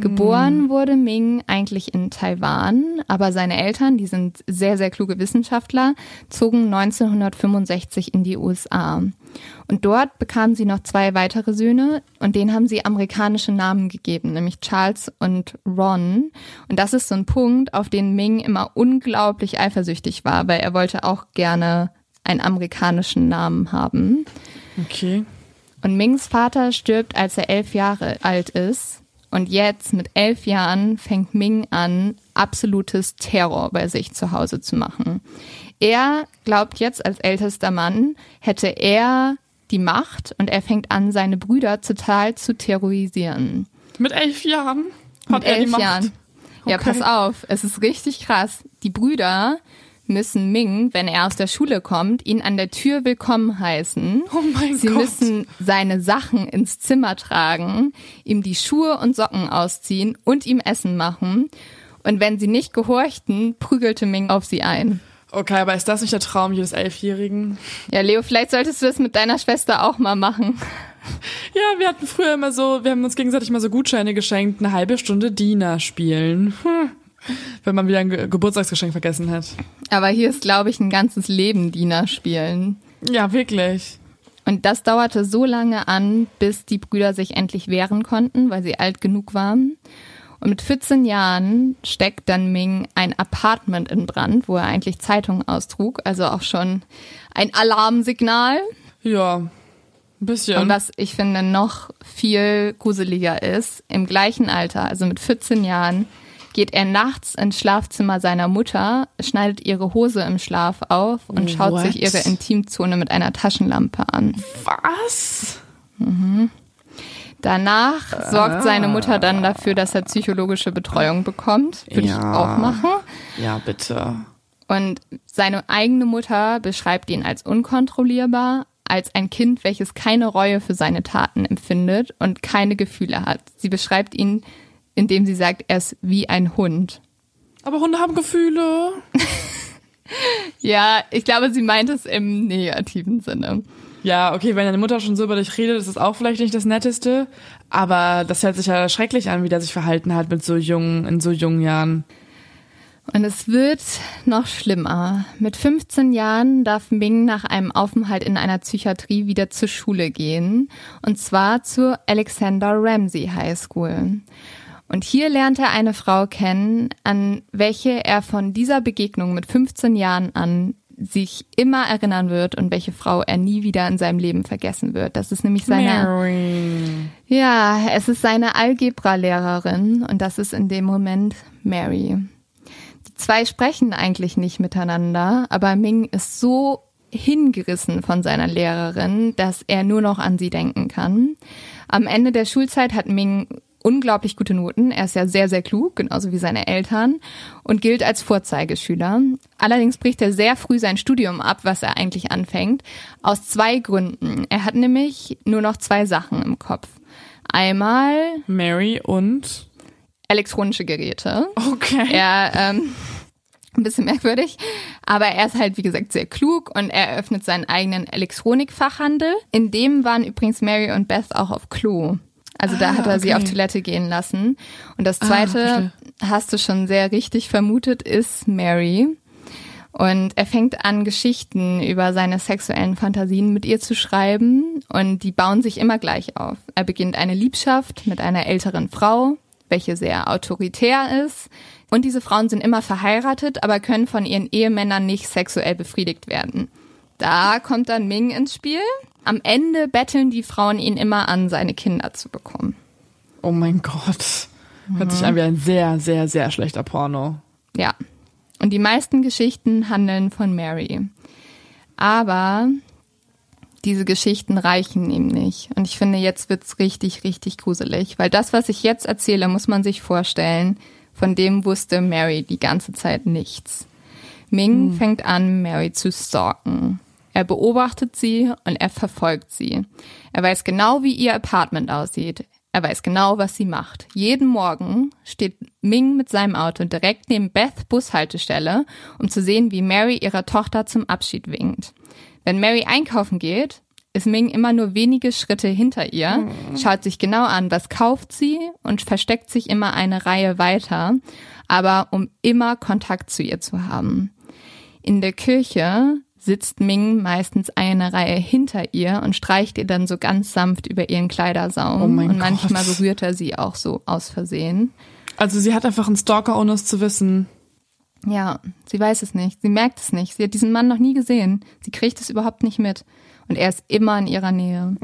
Geboren wurde Ming eigentlich in Taiwan, aber seine Eltern, die sind sehr, sehr kluge Wissenschaftler, zogen 1965 in die USA. Und dort bekamen sie noch zwei weitere Söhne und denen haben sie amerikanische Namen gegeben, nämlich Charles und Ron. Und das ist so ein Punkt, auf den Ming immer unglaublich eifersüchtig war, weil er wollte auch gerne einen amerikanischen Namen haben. Okay. Und Mings Vater stirbt, als er elf Jahre alt ist. Und jetzt mit elf Jahren fängt Ming an, absolutes Terror bei sich zu Hause zu machen. Er glaubt jetzt als ältester Mann, hätte er die Macht und er fängt an, seine Brüder total zu terrorisieren. Mit elf Jahren hat Mit er die elf Macht. Jahren. Ja, Okay. pass auf, es ist richtig krass. Die Brüder müssen Ming, wenn er aus der Schule kommt, ihn an der Tür willkommen heißen. Oh mein Sie Gott. müssen seine Sachen ins Zimmer tragen, ihm die Schuhe und Socken ausziehen und ihm Essen machen. Und wenn sie nicht gehorchten, prügelte Ming auf sie ein. Okay, aber ist das nicht der Traum jedes Elfjährigen? Ja, Leo, vielleicht solltest du das mit deiner Schwester auch mal machen. Ja, wir hatten früher immer so, wir haben uns gegenseitig mal so Gutscheine geschenkt, eine halbe Stunde Diener spielen. Hm. Wenn man wieder ein Ge Geburtstagsgeschenk vergessen hat. Aber hier ist, glaube ich, ein ganzes Leben Diener spielen. Ja, wirklich. Und das dauerte so lange an, bis die Brüder sich endlich wehren konnten, weil sie alt genug waren. Und mit 14 Jahren steckt dann Ming ein Apartment in Brand, wo er eigentlich Zeitungen austrug, also auch schon ein Alarmsignal. Ja, ein bisschen. Und was ich finde noch viel gruseliger ist, im gleichen Alter, also mit 14 Jahren, geht er nachts ins Schlafzimmer seiner Mutter, schneidet ihre Hose im Schlaf auf und schaut What? sich ihre Intimzone mit einer Taschenlampe an. was? Danach sorgt seine Mutter dann dafür, dass er psychologische Betreuung bekommt. Würde ich Ja. auch machen. Ja, bitte. Und seine eigene Mutter beschreibt ihn als unkontrollierbar, als ein Kind, welches keine Reue für seine Taten empfindet und keine Gefühle hat. Sie beschreibt ihn, indem sie sagt, er ist wie ein Hund. Aber Hunde haben Gefühle. Ja, ich glaube, sie meint es im negativen Sinne. Ja, okay, wenn deine Mutter schon so über dich redet, ist das auch vielleicht nicht das Netteste. Aber das hört sich ja schrecklich an, wie der sich verhalten hat mit so jungen, in so jungen Jahren. Und es wird noch schlimmer. Mit 15 Jahren darf Ming nach einem Aufenthalt in einer Psychiatrie wieder zur Schule gehen. Und zwar zur Alexander Ramsey High School. Und hier lernt er eine Frau kennen, an welche er von dieser Begegnung mit 15 Jahren an sich immer erinnern wird und welche Frau er nie wieder in seinem Leben vergessen wird. Das ist nämlich seine Mary. ja, es ist seine Algebra-Lehrerin und das ist in dem Moment Mary. Die zwei sprechen eigentlich nicht miteinander, aber Ming ist so hingerissen von seiner Lehrerin, dass er nur noch an sie denken kann. Am Ende der Schulzeit hat Ming unglaublich gute Noten. Er ist ja sehr, sehr klug, genauso wie seine Eltern und gilt als Vorzeigeschüler. Allerdings bricht er sehr früh sein Studium ab, was er eigentlich anfängt, aus zwei Gründen. Er hat nämlich nur noch zwei Sachen im Kopf. Einmal Mary und elektronische Geräte. Okay. Er, ähm, ein bisschen merkwürdig, aber er ist halt, wie gesagt, sehr klug und er eröffnet seinen eigenen Elektronikfachhandel. In dem waren übrigens Mary und Beth auch auf Klo. Also da Ah, hat er sie okay. auf Toilette gehen lassen. Und das Ah, zweite, verstehe. hast du schon sehr richtig vermutet, ist Mary. Und er fängt an, Geschichten über seine sexuellen Fantasien mit ihr zu schreiben. Und die bauen sich immer gleich auf. Er beginnt eine Liebschaft mit einer älteren Frau, welche sehr autoritär ist. Und diese Frauen sind immer verheiratet, aber können von ihren Ehemännern nicht sexuell befriedigt werden. Da kommt dann Ming ins Spiel. Am Ende betteln die Frauen ihn immer an, seine Kinder zu bekommen. Oh mein Gott. Hört Mhm. sich an wie ein sehr, sehr, sehr schlechter Porno. Ja. Und die meisten Geschichten handeln von Mary. Aber diese Geschichten reichen ihm nicht. Und ich finde, jetzt wird's richtig, richtig gruselig. Weil das, was ich jetzt erzähle, muss man sich vorstellen, von dem wusste Mary die ganze Zeit nichts. Ming fängt an, Mary zu stalken. Er beobachtet sie und er verfolgt sie. Er weiß genau, wie ihr Apartment aussieht. Er weiß genau, was sie macht. Jeden Morgen steht Ming mit seinem Auto direkt neben Beth Bushaltestelle, um zu sehen, wie Mary ihrer Tochter zum Abschied winkt. Wenn Mary einkaufen geht, ist Ming immer nur wenige Schritte hinter ihr, schaut sich genau an, was kauft sie und versteckt sich immer eine Reihe weiter, aber um immer Kontakt zu ihr zu haben. In der Kirche sitzt Ming meistens eine Reihe hinter ihr und streicht ihr dann so ganz sanft über ihren Kleidersaum. Oh mein und manchmal Gott. berührt er sie auch so aus Versehen. Also sie hat einfach einen Stalker, ohne es zu wissen. Ja, sie weiß es nicht. Sie merkt es nicht. Sie hat diesen Mann noch nie gesehen. Sie kriegt es überhaupt nicht mit. Und er ist immer in ihrer Nähe.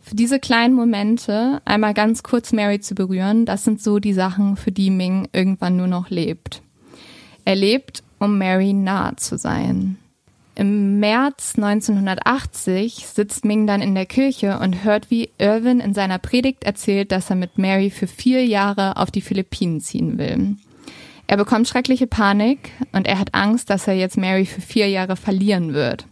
Für diese kleinen Momente einmal ganz kurz Mary zu berühren, das sind so die Sachen, für die Ming irgendwann nur noch lebt. Er lebt, um Mary nahe zu sein. Im März 1980 sitzt Ming dann in der Kirche und hört, wie Irwin in seiner Predigt erzählt, dass er mit Mary für vier Jahre auf die Philippinen ziehen will. Er bekommt schreckliche Panik und er hat Angst, dass er jetzt Mary für vier Jahre verlieren wird.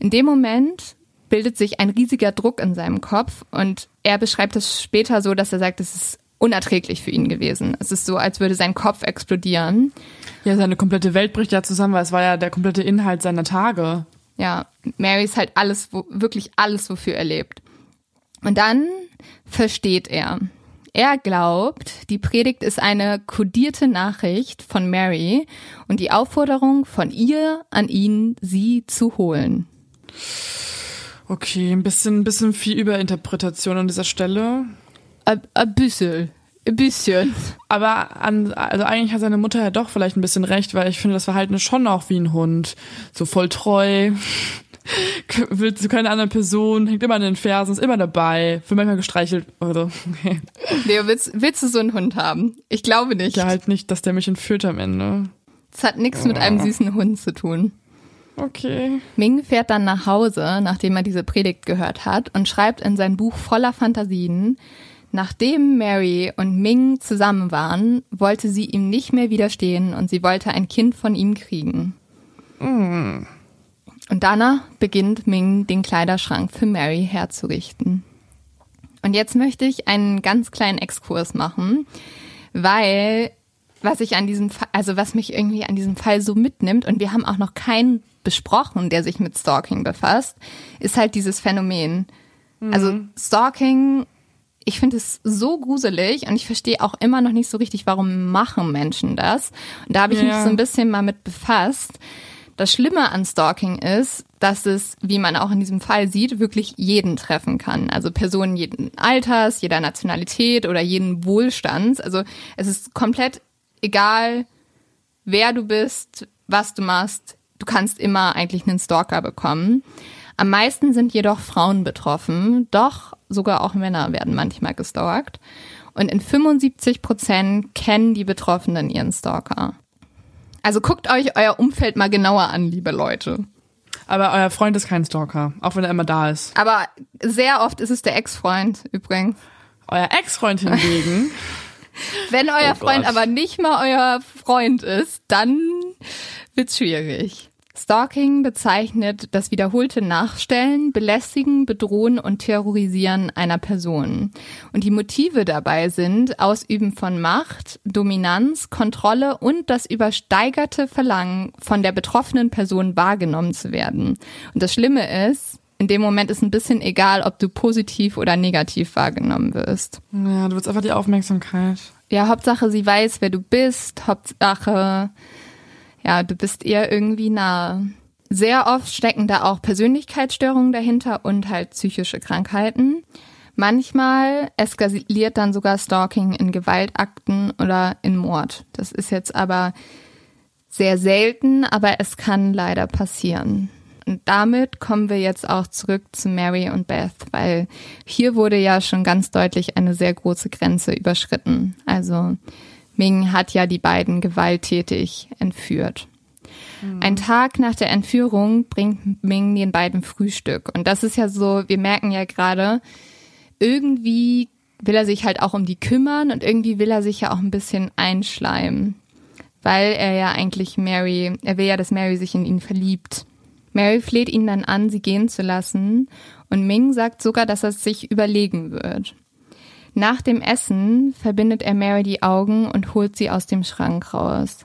In dem Moment bildet sich ein riesiger Druck in seinem Kopf und er beschreibt es später so, dass er sagt, es ist unerträglich für ihn gewesen. Es ist so, als würde sein Kopf explodieren. Ja, seine komplette Welt bricht ja zusammen, weil es war ja der komplette Inhalt seiner Tage. Ja, Mary ist halt alles, wo, wirklich alles, wofür er lebt. Und dann versteht er. Er glaubt, die Predigt ist eine kodierte Nachricht von Mary und die Aufforderung von ihr an ihn, sie zu holen. Okay, ein bisschen, ein bisschen viel Überinterpretation an dieser Stelle. Ein bisschen. Ein bisschen. Aber an, also eigentlich hat seine Mutter ja doch vielleicht ein bisschen recht, weil ich finde, das Verhalten ist schon auch wie ein Hund. So voll treu, will zu keiner anderen Person, hängt immer an den Fersen, ist immer dabei, wird manchmal gestreichelt oder so. Okay. Leo, willst, willst du so einen Hund haben? Ich glaube nicht. Ja, halt nicht, dass der mich entführt am Ende. Das hat nichts mit einem süßen Hund zu tun. Okay. Ming fährt dann nach Hause, nachdem er diese Predigt gehört hat, und schreibt in sein Buch voller Fantasien, nachdem Mary und Ming zusammen waren, wollte sie ihm nicht mehr widerstehen und sie wollte ein Kind von ihm kriegen. Und danach beginnt Ming, den Kleiderschrank für Mary herzurichten. Und jetzt möchte ich einen ganz kleinen Exkurs machen, weil was ich an diesem Fall, also was mich irgendwie an diesem Fall so mitnimmt, und wir haben auch noch keinen besprochen, der sich mit Stalking befasst, ist halt dieses Phänomen. Also Stalking, ich finde es so gruselig und ich verstehe auch immer noch nicht so richtig, warum machen Menschen das. Und da habe ich Ja. mich so ein bisschen mal mit befasst. Das Schlimme an Stalking ist, dass es, wie man auch in diesem Fall sieht, wirklich jeden treffen kann. Also Personen jeden Alters, jeder Nationalität oder jeden Wohlstands. Also es ist komplett egal, wer du bist, was du machst. Du kannst immer eigentlich einen Stalker bekommen. Am meisten sind jedoch Frauen betroffen, doch sogar auch Männer werden manchmal gestalkt. Und in 75 Prozent kennen die Betroffenen ihren Stalker. Also guckt euch euer Umfeld mal genauer an, liebe Leute. Aber euer Freund ist kein Stalker, auch wenn er immer da ist. Aber sehr oft ist es der Ex-Freund übrigens. euer Ex-Freund hingegen. Wenn euer Oh Freund aber nicht mal euer Freund ist, dann wird's schwierig. Stalking bezeichnet das wiederholte Nachstellen, Belästigen, Bedrohen und Terrorisieren einer Person. Und die Motive dabei sind Ausüben von Macht, Dominanz, Kontrolle und das übersteigerte Verlangen, von der betroffenen Person wahrgenommen zu werden. Und das Schlimme ist, in dem Moment ist ein bisschen egal, ob du positiv oder negativ wahrgenommen wirst. Ja, du willst einfach die Aufmerksamkeit. Ja, Hauptsache, sie weiß, wer du bist. Hauptsache, ja, du bist ihr irgendwie nahe. Sehr oft stecken da auch Persönlichkeitsstörungen dahinter und halt psychische Krankheiten. Manchmal eskaliert dann sogar Stalking in Gewaltakten oder in Mord. Das ist jetzt aber sehr selten, aber es kann leider passieren. Und damit kommen wir jetzt auch zurück zu Mary und Beth, weil hier wurde ja schon ganz deutlich eine sehr große Grenze überschritten. Also Ming hat ja die beiden gewalttätig entführt. Ein Tag nach der Entführung bringt Ming den beiden Frühstück. Und das ist ja so, wir merken ja gerade, irgendwie will er sich halt auch um die kümmern und irgendwie will er sich ja auch ein bisschen einschleimen. Weil er ja eigentlich Mary, er will ja, dass Mary sich in ihn verliebt. Mary fleht ihn dann an, sie gehen zu lassen und Ming sagt sogar, dass er es sich überlegen wird. Nach dem Essen verbindet er Mary die Augen und holt sie aus dem Schrank raus.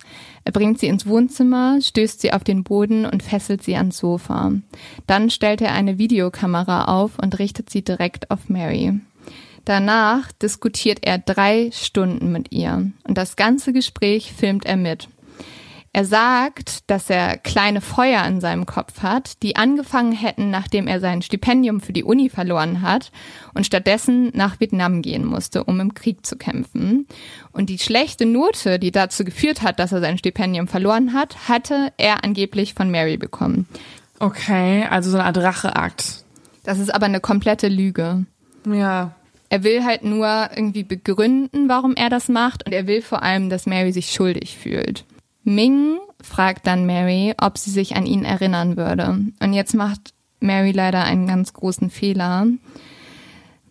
Er bringt sie ins Wohnzimmer, stößt sie auf den Boden und fesselt sie ans Sofa. Dann stellt er eine Videokamera auf und richtet sie direkt auf Mary. Danach diskutiert er drei Stunden mit ihr und das ganze Gespräch filmt er mit. Er sagt, dass er kleine Feuer in seinem Kopf hat, die angefangen hätten, nachdem er sein Stipendium für die Uni verloren hat und stattdessen nach Vietnam gehen musste, um im Krieg zu kämpfen. Und die schlechte Note, die dazu geführt hat, dass er sein Stipendium verloren hat, hatte er angeblich von Mary bekommen. Okay, also so eine Art Racheakt. Das ist aber eine komplette Lüge. Ja. Er will halt nur irgendwie begründen, warum er das macht und er will vor allem, dass Mary sich schuldig fühlt. Ming fragt dann Mary, ob sie sich an ihn erinnern würde. Und jetzt macht Mary leider einen ganz großen Fehler,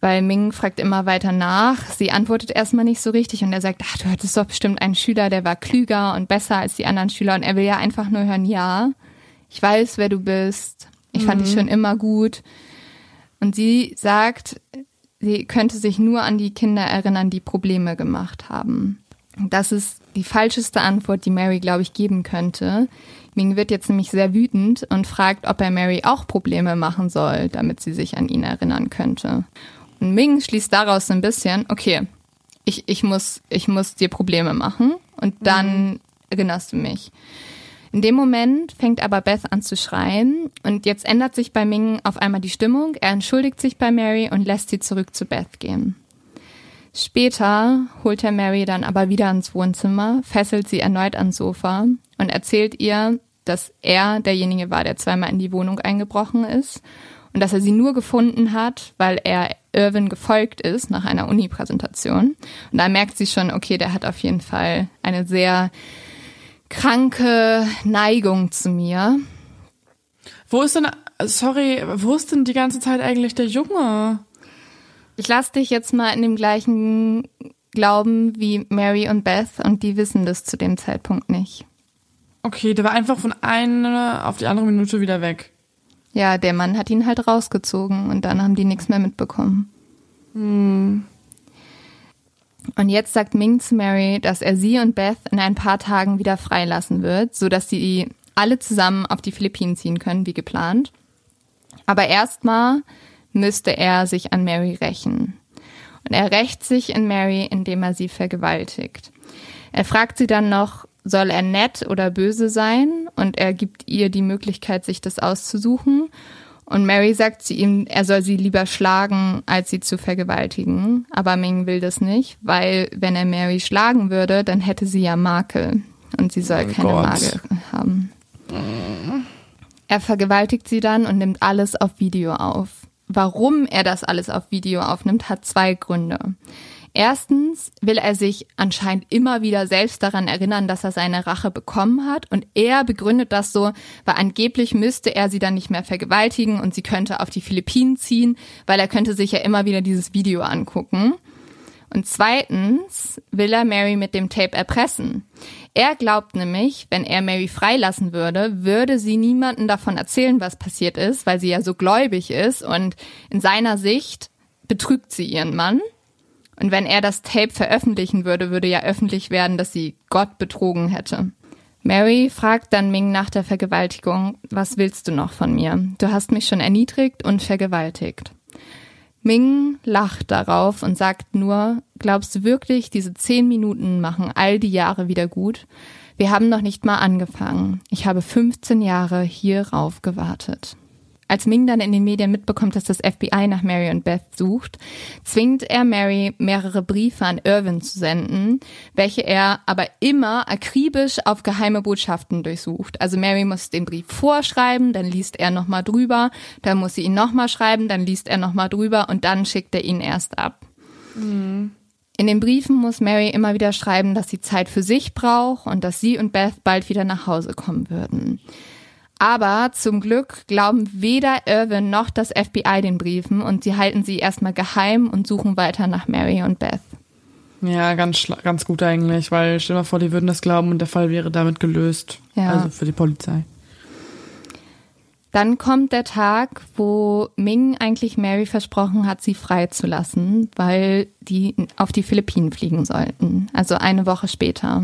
weil Ming fragt immer weiter nach. Sie antwortet erstmal nicht so richtig und er sagt, ach, du hattest doch bestimmt einen Schüler, der war klüger und besser als die anderen Schüler. Und er will ja einfach nur hören, ja, ich weiß, wer du bist. Ich fand dich schon immer gut. Und sie sagt, sie könnte sich nur an die Kinder erinnern, die Probleme gemacht haben. Das ist die falscheste Antwort, die Mary, glaube ich, geben könnte. Ming wird jetzt nämlich sehr wütend und fragt, ob er Mary auch Probleme machen soll, damit sie sich an ihn erinnern könnte. Und Ming schließt daraus so ein bisschen, okay, ich, ich, muss, ich muss dir Probleme machen und dann erinnerst du mich. In dem Moment fängt aber Beth an zu schreien und jetzt ändert sich bei Ming auf einmal die Stimmung. Er entschuldigt sich bei Mary und lässt sie zurück zu Beth gehen. Später holt er Mary dann aber wieder ins Wohnzimmer, fesselt sie erneut ans Sofa und erzählt ihr, dass er derjenige war, der zweimal in die Wohnung eingebrochen ist und dass er sie nur gefunden hat, weil er Irwin gefolgt ist nach einer Uni-Präsentation. Und da merkt sie schon, okay, der hat auf jeden Fall eine sehr kranke Neigung zu mir. Wo ist denn, sorry, wo ist denn die ganze Zeit eigentlich der Junge? Ich lasse dich jetzt mal in dem gleichen Glauben wie Mary und Beth und die wissen das zu dem Zeitpunkt nicht. Okay, der war einfach von einer auf die andere Minute wieder weg. Ja, der Mann hat ihn halt rausgezogen und dann haben die nichts mehr mitbekommen. Und jetzt sagt Ming zu Mary, dass er sie und Beth in ein paar Tagen wieder freilassen wird, sodass sie alle zusammen auf die Philippinen ziehen können, wie geplant. Aber erstmal müsste er sich an Mary rächen. Und er rächt sich in Mary, indem er sie vergewaltigt. Er fragt sie dann noch, soll er nett oder böse sein? Und er gibt ihr die Möglichkeit, sich das auszusuchen. Und Mary sagt zu ihm, er soll sie lieber schlagen, als sie zu vergewaltigen. Aber Ming will das nicht, weil wenn er Mary schlagen würde, dann hätte sie ja Makel. Und sie soll Oh keine Gott. Makel haben. Er vergewaltigt sie dann und nimmt alles auf Video auf. Warum er das alles auf Video aufnimmt, hat zwei Gründe. Erstens will er sich anscheinend immer wieder selbst daran erinnern, dass er seine Rache bekommen hat. Und er begründet das so, weil angeblich müsste er sie dann nicht mehr vergewaltigen und sie könnte auf die Philippinen ziehen, weil er könnte sich ja immer wieder dieses Video angucken. Und zweitens will er Mary mit dem Tape erpressen. Er glaubt nämlich, wenn er Mary freilassen würde, würde sie niemandem davon erzählen, was passiert ist, weil sie ja so gläubig ist und in seiner Sicht betrügt sie ihren Mann. Und wenn er das Tape veröffentlichen würde, würde ja öffentlich werden, dass sie Gott betrogen hätte. Mary fragt dann Ming nach der Vergewaltigung, was willst du noch von mir? Du hast mich schon erniedrigt und vergewaltigt. Ming lacht darauf und sagt nur, glaubst du wirklich, diese zehn Minuten machen all die Jahre wieder gut? Wir haben noch nicht mal angefangen. Ich habe 15 Jahre hierauf gewartet. Als Ming dann in den Medien mitbekommt, dass das FBI nach Mary und Beth sucht, zwingt er Mary, mehrere Briefe an Irvin zu senden, welche er aber immer akribisch auf geheime Botschaften durchsucht. Also Mary muss den Brief vorschreiben, dann liest er nochmal drüber, dann muss sie ihn nochmal schreiben, dann liest er nochmal drüber und dann schickt er ihn erst ab. Mhm. In den Briefen muss Mary immer wieder schreiben, dass sie Zeit für sich braucht und dass sie und Beth bald wieder nach Hause kommen würden. Aber zum Glück glauben weder Irvin noch das FBI den Briefen und sie halten sie erstmal geheim und suchen weiter nach Mary und Beth. Ja, ganz, ganz gut eigentlich, weil stell dir mal vor, die würden das glauben und der Fall wäre damit gelöst. Ja. Also für die Polizei. Dann kommt der Tag, wo Ming eigentlich Mary versprochen hat, sie freizulassen, weil die auf die Philippinen fliegen sollten. Also eine Woche später.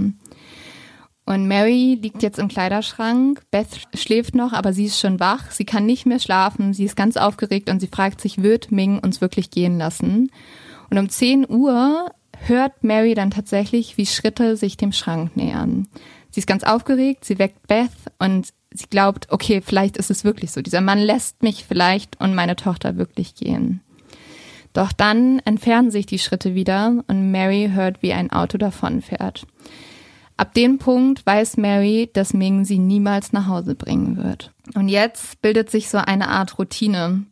Und Mary liegt jetzt im Kleiderschrank. Beth schläft noch, aber sie ist schon wach. Sie kann nicht mehr schlafen. Sie ist ganz aufgeregt und sie fragt sich, wird Ming uns wirklich gehen lassen? Und um 10 Uhr hört Mary dann tatsächlich, wie Schritte sich dem Schrank nähern. Sie ist ganz aufgeregt, sie weckt Beth und sie glaubt, okay, vielleicht ist es wirklich so. Dieser Mann lässt mich vielleicht und meine Tochter wirklich gehen. Doch dann entfernen sich die Schritte wieder und Mary hört, wie ein Auto davonfährt. Ab dem Punkt weiß Mary, dass Ming sie niemals nach Hause bringen wird. Und jetzt bildet sich so eine Art Routine.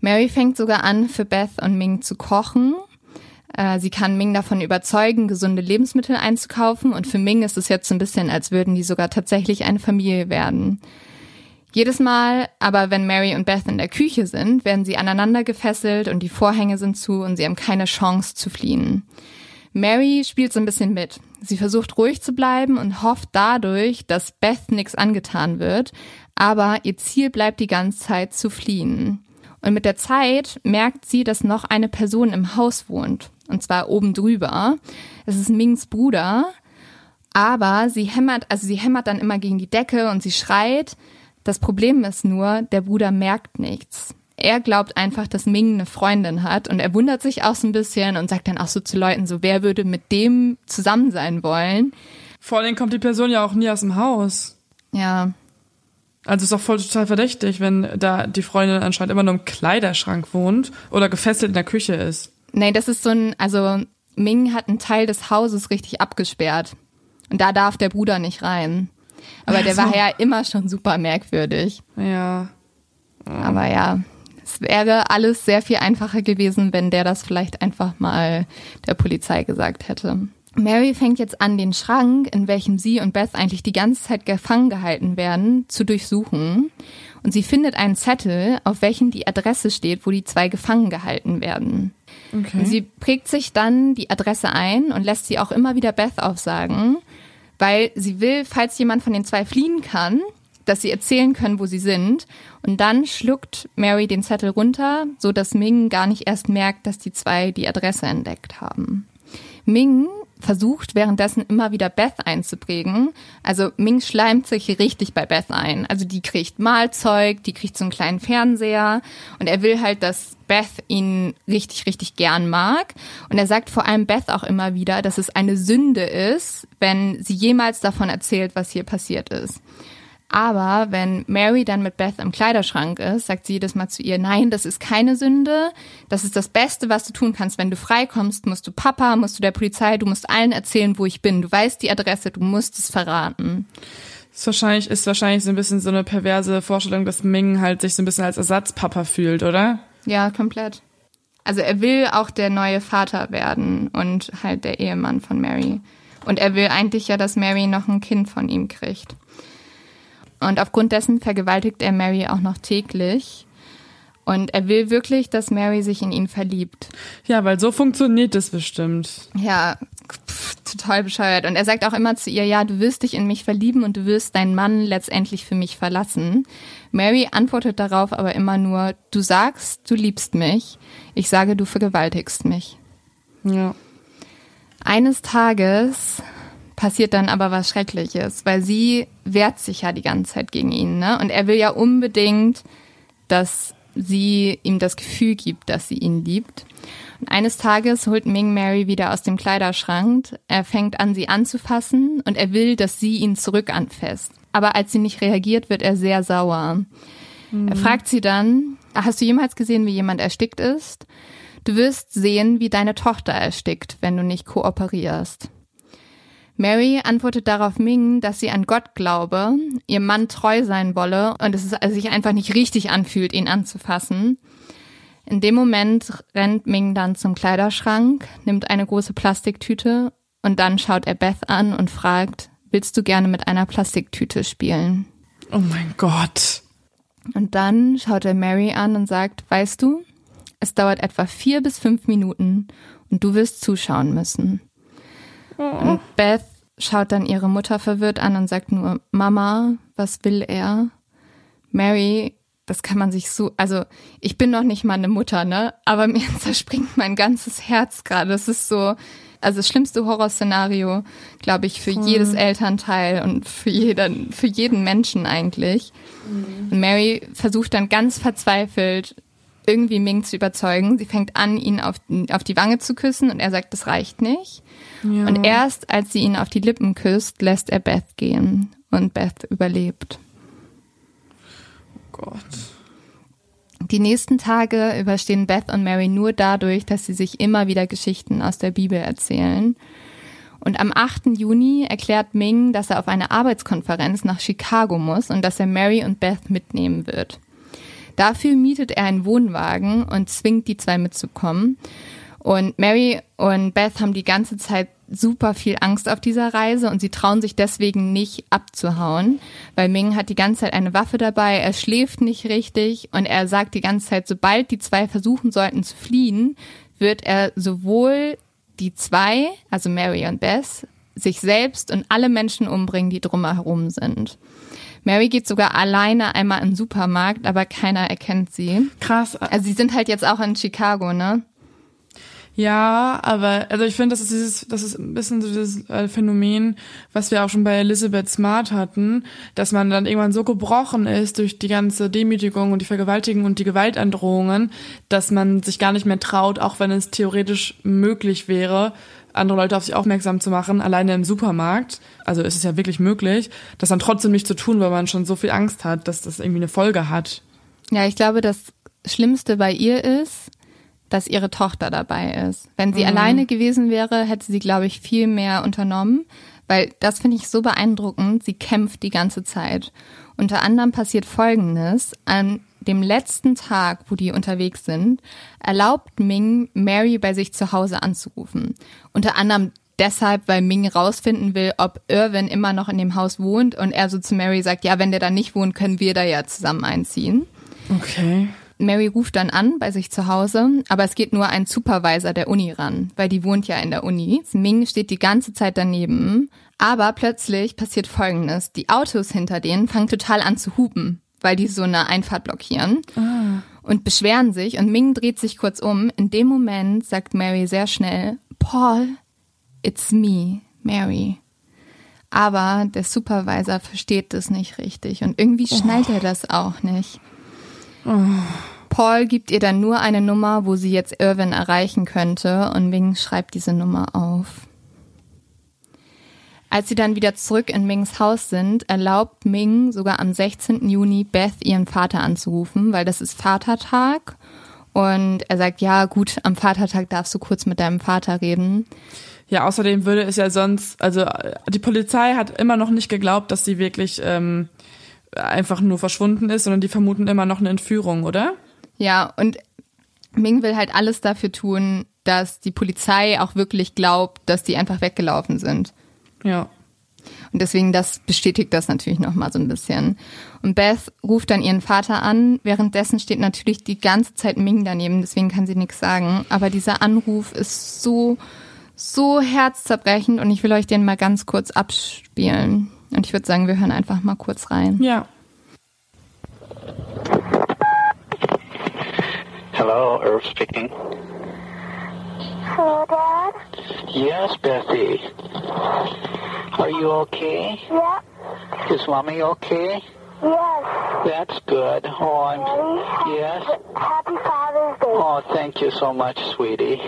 Mary fängt sogar an, für Beth und Ming zu kochen. Äh, sie kann Ming davon überzeugen, gesunde Lebensmittel einzukaufen. Und für Ming ist es jetzt so ein bisschen, als würden die sogar tatsächlich eine Familie werden. Jedes Mal aber, wenn Mary und Beth in der Küche sind, werden sie aneinander gefesselt und die Vorhänge sind zu und sie haben keine Chance zu fliehen. Mary spielt so ein bisschen mit. Sie versucht ruhig zu bleiben und hofft dadurch, dass Beth nichts angetan wird, aber ihr Ziel bleibt die ganze Zeit zu fliehen. Und mit der Zeit merkt sie, dass noch eine Person im Haus wohnt, und zwar oben drüber. Es ist Mings Bruder, aber sie hämmert, also sie hämmert dann immer gegen die Decke und sie schreit. Das Problem ist nur, der Bruder merkt nichts er glaubt einfach, dass Ming eine Freundin hat und er wundert sich auch so ein bisschen und sagt dann auch so zu Leuten so, wer würde mit dem zusammen sein wollen? Vor allem kommt die Person ja auch nie aus dem Haus. Ja. Also ist auch voll total verdächtig, wenn da die Freundin anscheinend immer nur im Kleiderschrank wohnt oder gefesselt in der Küche ist. Nee, das ist so ein, also Ming hat einen Teil des Hauses richtig abgesperrt. Und da darf der Bruder nicht rein. Aber der war ja immer schon super merkwürdig. Ja. Aber ja, es wäre alles sehr viel einfacher gewesen, wenn der das vielleicht einfach mal der Polizei gesagt hätte. Mary fängt jetzt an, den Schrank, in welchem sie und Beth eigentlich die ganze Zeit gefangen gehalten werden, zu durchsuchen. Und sie findet einen Zettel, auf welchem die Adresse steht, wo die zwei gefangen gehalten werden. Okay. Sie prägt sich dann die Adresse ein und lässt sie auch immer wieder Beth aufsagen, weil sie will, falls jemand von den zwei fliehen kann, dass sie erzählen können, wo sie sind. Und dann schluckt Mary den Zettel runter, so dass Ming gar nicht erst merkt, dass die zwei die Adresse entdeckt haben. Ming versucht währenddessen immer wieder Beth einzuprägen. Also Ming schleimt sich richtig bei Beth ein. Also die kriegt Mahlzeug, die kriegt so einen kleinen Fernseher und er will halt, dass Beth ihn richtig, richtig gern mag. Und er sagt vor allem Beth auch immer wieder, dass es eine Sünde ist, wenn sie jemals davon erzählt, was hier passiert ist. Aber wenn Mary dann mit Beth im Kleiderschrank ist, sagt sie jedes Mal zu ihr, nein, das ist keine Sünde. Das ist das Beste, was du tun kannst. Wenn du freikommst, musst du Papa, musst du der Polizei, du musst allen erzählen, wo ich bin. Du weißt die Adresse, du musst es verraten. Ist wahrscheinlich, ist wahrscheinlich so ein bisschen so eine perverse Vorstellung, dass Ming halt sich so ein bisschen als Ersatzpapa fühlt, oder? Ja, komplett. Also er will auch der neue Vater werden und halt der Ehemann von Mary. Und er will eigentlich ja, dass Mary noch ein Kind von ihm kriegt. Und aufgrund dessen vergewaltigt er Mary auch noch täglich. Und er will wirklich, dass Mary sich in ihn verliebt. Ja, weil so funktioniert das bestimmt. Ja, pff, total bescheuert. Und er sagt auch immer zu ihr, ja, du wirst dich in mich verlieben und du wirst deinen Mann letztendlich für mich verlassen. Mary antwortet darauf aber immer nur, du sagst, du liebst mich. Ich sage, du vergewaltigst mich. Ja. Eines Tages passiert dann aber was Schreckliches, weil sie wehrt sich ja die ganze Zeit gegen ihn, ne? Und er will ja unbedingt, dass sie ihm das Gefühl gibt, dass sie ihn liebt. Und eines Tages holt Ming Mary wieder aus dem Kleiderschrank. Er fängt an, sie anzufassen und er will, dass sie ihn zurück anfasst. Aber als sie nicht reagiert, wird er sehr sauer. Er fragt sie dann, hast du jemals gesehen, wie jemand erstickt ist? Du wirst sehen, wie deine Tochter erstickt, wenn du nicht kooperierst. Mary antwortet darauf Ming, dass sie an Gott glaube, ihr Mann treu sein wolle und es also sich einfach nicht richtig anfühlt, ihn anzufassen. In dem Moment rennt Ming dann zum Kleiderschrank, nimmt eine große Plastiktüte und dann schaut er Beth an und fragt, willst du gerne mit einer Plastiktüte spielen? Oh mein Gott. Und dann schaut er Mary an und sagt, weißt du, es dauert etwa vier bis fünf Minuten und du wirst zuschauen müssen. Und Beth schaut dann ihre Mutter verwirrt an und sagt nur, Mama, was will er? Mary, das kann man sich so, also ich bin noch nicht mal eine Mutter, ne? Aber mir zerspringt mein ganzes Herz gerade. Das ist so, also das schlimmste Horrorszenario, glaube ich, für jedes Elternteil und für jeden, für jeden Menschen eigentlich. Und Mary versucht dann ganz verzweifelt, irgendwie Ming zu überzeugen. Sie fängt an, ihn auf, auf die Wange zu küssen und er sagt, das reicht nicht. Ja. Und erst als sie ihn auf die Lippen küsst, lässt er Beth gehen. Und Beth überlebt. Gott. Die nächsten Tage überstehen Beth und Mary nur dadurch, dass sie sich immer wieder Geschichten aus der Bibel erzählen. Und am 8. Juni erklärt Ming, dass er auf eine Arbeitskonferenz nach Chicago muss und dass er Mary und Beth mitnehmen wird. Dafür mietet er einen Wohnwagen und zwingt die zwei mitzukommen. Und Mary und Beth haben die ganze Zeit super viel Angst auf dieser Reise und sie trauen sich deswegen nicht abzuhauen, weil Ming hat die ganze Zeit eine Waffe dabei, er schläft nicht richtig und er sagt die ganze Zeit, sobald die zwei versuchen sollten zu fliehen, wird er sowohl die zwei, also Mary und Beth, sich selbst und alle Menschen umbringen, die drumherum sind. Mary geht sogar alleine einmal in den Supermarkt, aber keiner erkennt sie. Krass. Also sie sind halt jetzt auch in Chicago, ne? Ja, aber also ich finde, das ist dieses, das ist ein bisschen so dieses äh, Phänomen, was wir auch schon bei Elizabeth Smart hatten, dass man dann irgendwann so gebrochen ist durch die ganze Demütigung und die Vergewaltigung und die Gewaltandrohungen, dass man sich gar nicht mehr traut, auch wenn es theoretisch möglich wäre, andere Leute auf sich aufmerksam zu machen, alleine im Supermarkt. Also ist es ja wirklich möglich, das dann trotzdem nicht zu tun, weil man schon so viel Angst hat, dass das irgendwie eine Folge hat. Ja, ich glaube, das Schlimmste bei ihr ist, dass ihre Tochter dabei ist. Wenn sie alleine gewesen wäre, hätte sie, glaube ich, viel mehr unternommen, weil das finde ich so beeindruckend. Sie kämpft die ganze Zeit. Unter anderem passiert Folgendes. An dem letzten Tag, wo die unterwegs sind, erlaubt Ming, Mary bei sich zu Hause anzurufen. Unter anderem deshalb, weil Ming rausfinden will, ob Irwin immer noch in dem Haus wohnt und er so zu Mary sagt, ja, wenn der da nicht wohnt, können wir da ja zusammen einziehen. Okay. Mary ruft dann an bei sich zu Hause, aber es geht nur ein Supervisor der Uni ran, weil die wohnt ja in der Uni. Ming steht die ganze Zeit daneben, aber plötzlich passiert Folgendes. Die Autos hinter denen fangen total an zu hupen, weil die so eine Einfahrt blockieren und beschweren sich und Ming dreht sich kurz um. In dem Moment sagt Mary sehr schnell, Paul, it's me, Mary. Aber der Supervisor versteht das nicht richtig und irgendwie schnallt er das auch nicht. Paul gibt ihr dann nur eine Nummer, wo sie jetzt Irwin erreichen könnte und Ming schreibt diese Nummer auf. Als sie dann wieder zurück in Mings Haus sind, erlaubt Ming sogar am 16. Juni Beth ihren Vater anzurufen, weil das ist Vatertag. Und er sagt, ja gut, am Vatertag darfst du kurz mit deinem Vater reden. Ja, außerdem würde es ja sonst, also die Polizei hat immer noch nicht geglaubt, dass sie wirklich ähm, einfach nur verschwunden ist, sondern die vermuten immer noch eine Entführung, oder? Ja, und Ming will halt alles dafür tun, dass die Polizei auch wirklich glaubt, dass die einfach weggelaufen sind. Ja. Und deswegen, das bestätigt das natürlich nochmal so ein bisschen. Und Beth ruft dann ihren Vater an. Währenddessen steht natürlich die ganze Zeit Ming daneben, deswegen kann sie nichts sagen. Aber dieser Anruf ist so, so herzzerbrechend und ich will euch den mal ganz kurz abspielen. Und ich würde sagen, wir hören einfach mal kurz rein. Ja. Hello, Irv speaking. Hello, Dad? Yes, Bethy. Are you okay? Yeah. Is mommy okay? Yes. That's good. Oh, I'm. Daddy? Yes. Happy Father's Day. Oh, thank you so much, sweetie.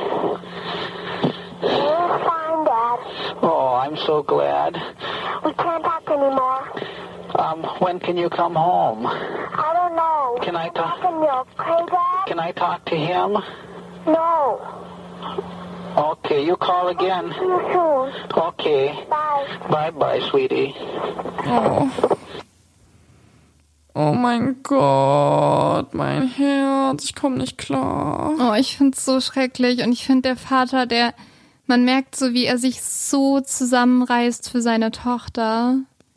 You're fine, Dad. Oh, I'm so glad. We can't talk anymore. Um, when can you come home? I don't know. Can I talk? Milk, okay, Dad? Can I talk to him? No. Okay, you call again. Okay. Bye. Bye bye, sweetie. Oh. Oh mein Gott, mein Herz, ich komme nicht klar. Oh, ich find's so schrecklich. Und ich finde, der Vater, der, man merkt so, wie er sich so zusammenreißt für seine Tochter.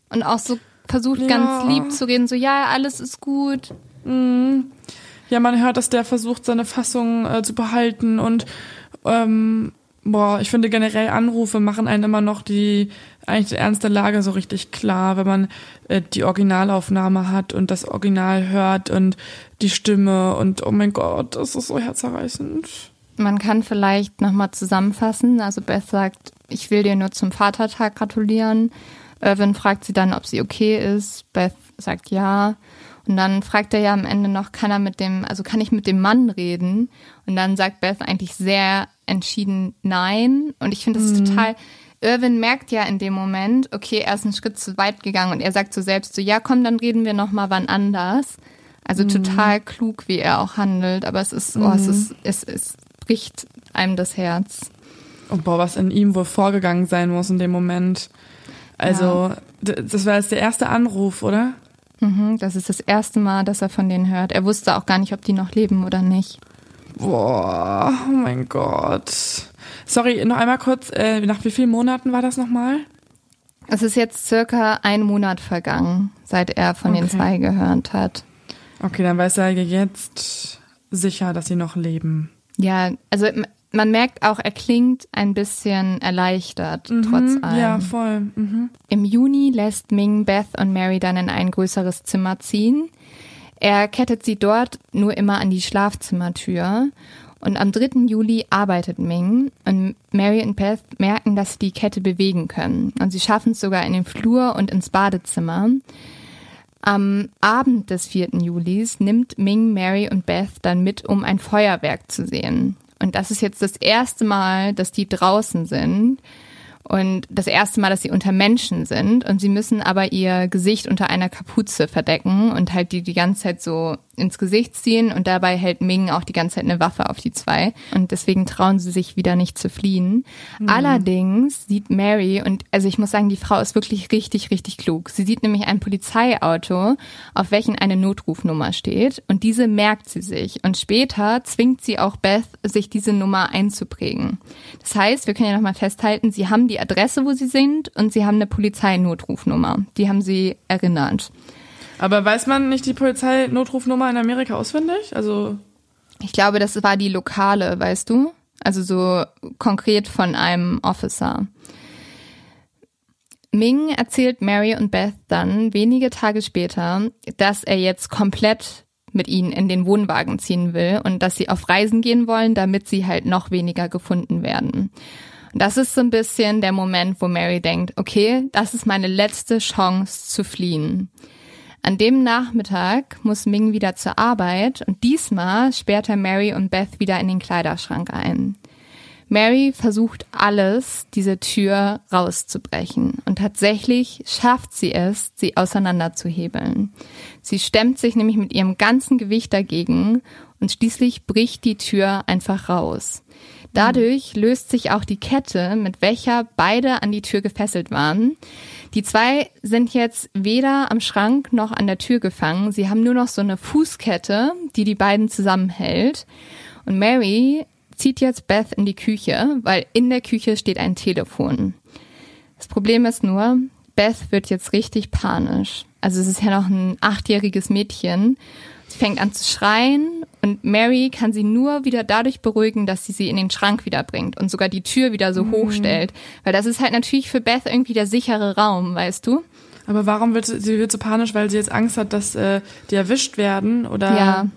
Und auch so versucht, Ja. ganz lieb zu reden. So, ja, alles ist gut. Ja, man hört, dass der versucht, seine Fassung äh, zu behalten und ähm, boah, ich finde generell Anrufe machen einen immer noch die eigentlich die ernste Lage so richtig klar, wenn man äh, die Originalaufnahme hat und das Original hört und die Stimme und oh mein Gott, das ist so herzerreißend. Man kann vielleicht nochmal zusammenfassen. Also Beth sagt, ich will dir nur zum Vatertag gratulieren. Irvin fragt sie dann, ob sie okay ist. Beth sagt ja. Und dann fragt er ja am Ende noch, kann er mit dem, also kann ich mit dem Mann reden? Und dann sagt Beth eigentlich sehr entschieden nein. Und ich finde das ist total, Irvin merkt ja in dem Moment, okay, er ist einen Schritt zu weit gegangen und er sagt so selbst so, ja komm, dann reden wir nochmal wann anders. Also total klug, wie er auch handelt, aber es ist, oh, es ist, es, es bricht einem das Herz. Und boah, was in ihm wohl vorgegangen sein muss in dem Moment. Also, d- das war jetzt der erste Anruf, oder? Mhm, das ist das erste Mal, dass er von denen hört. Er wusste auch gar nicht, ob die noch leben oder nicht. Boah, oh mein Gott. Sorry, noch einmal kurz, äh, nach wie vielen Monaten war das nochmal? Es ist jetzt circa ein Monat vergangen, seit er von den Okay. zwei gehört hat. Okay, dann weiß er jetzt sicher, dass sie noch leben. Ja, also man merkt auch, er klingt ein bisschen erleichtert, trotz allem. Ja, voll. Mhm. Im Juni lässt Ming Beth und Mary dann in ein größeres Zimmer ziehen. Er kettet sie dort nur immer an die Schlafzimmertür. Und am 3. Juli arbeitet Ming und Mary und Beth merken, dass sie die Kette bewegen können. Und sie schaffen es sogar in den Flur und ins Badezimmer. Am Abend des 4. Julis nimmt Ming, Mary und Beth dann mit, um ein Feuerwerk zu sehen. Und das ist jetzt das erste Mal, dass die draußen sind. Und das erste Mal, dass sie unter Menschen sind. Und sie müssen aber ihr Gesicht unter einer Kapuze verdecken und halt die die ganze Zeit so ins Gesicht ziehen. Und dabei hält Ming auch die ganze Zeit eine Waffe auf die zwei. Und deswegen trauen sie sich wieder nicht zu fliehen. Allerdings sieht Mary, und also ich muss sagen, die Frau ist wirklich richtig, richtig klug. Sie sieht nämlich ein Polizeiauto, auf welchen eine Notrufnummer steht. Und diese merkt sie sich. Und später zwingt sie auch Beth, sich diese Nummer einzuprägen. Das heißt, wir können ja nochmal festhalten, sie haben die Adresse, wo sie sind, und sie haben eine Polizeinotrufnummer. Die haben sie erinnert. Aber weiß man nicht die Polizeinotrufnummer in Amerika auswendig? Also, Ich glaube, das war die lokale, weißt du? Also so konkret von einem Officer. Ming erzählt Mary und Beth dann wenige Tage später, dass er jetzt komplett mit ihnen in den Wohnwagen ziehen will und dass sie auf Reisen gehen wollen, damit sie halt noch weniger gefunden werden. Und das ist so ein bisschen der Moment, wo Mary denkt, okay, das ist meine letzte Chance zu fliehen. An dem Nachmittag muss Ming wieder zur Arbeit und diesmal sperrt er Mary und Beth wieder in den Kleiderschrank ein. Mary versucht alles, diese Tür rauszubrechen und tatsächlich schafft sie es, sie auseinanderzuhebeln. Sie stemmt sich nämlich mit ihrem ganzen Gewicht dagegen und schließlich bricht die Tür einfach raus. Dadurch löst sich auch die Kette, mit welcher beide an die Tür gefesselt waren. Die zwei sind jetzt weder am Schrank noch an der Tür gefangen. Sie haben nur noch so eine Fußkette, die die beiden zusammenhält. Und Mary zieht jetzt Beth in die Küche, weil in der Küche steht ein Telefon. Das Problem ist nur, Beth wird jetzt richtig panisch. Also es ist ja noch ein achtjähriges Mädchen. Sie fängt an zu schreien und Mary kann sie nur wieder dadurch beruhigen, dass sie sie in den Schrank wieder bringt und sogar die Tür wieder so hochstellt. Weil das ist halt natürlich für Beth irgendwie der sichere Raum, weißt du? Aber warum wird sie, wird so panisch, weil sie jetzt Angst hat, dass äh, die erwischt werden oder? Ja.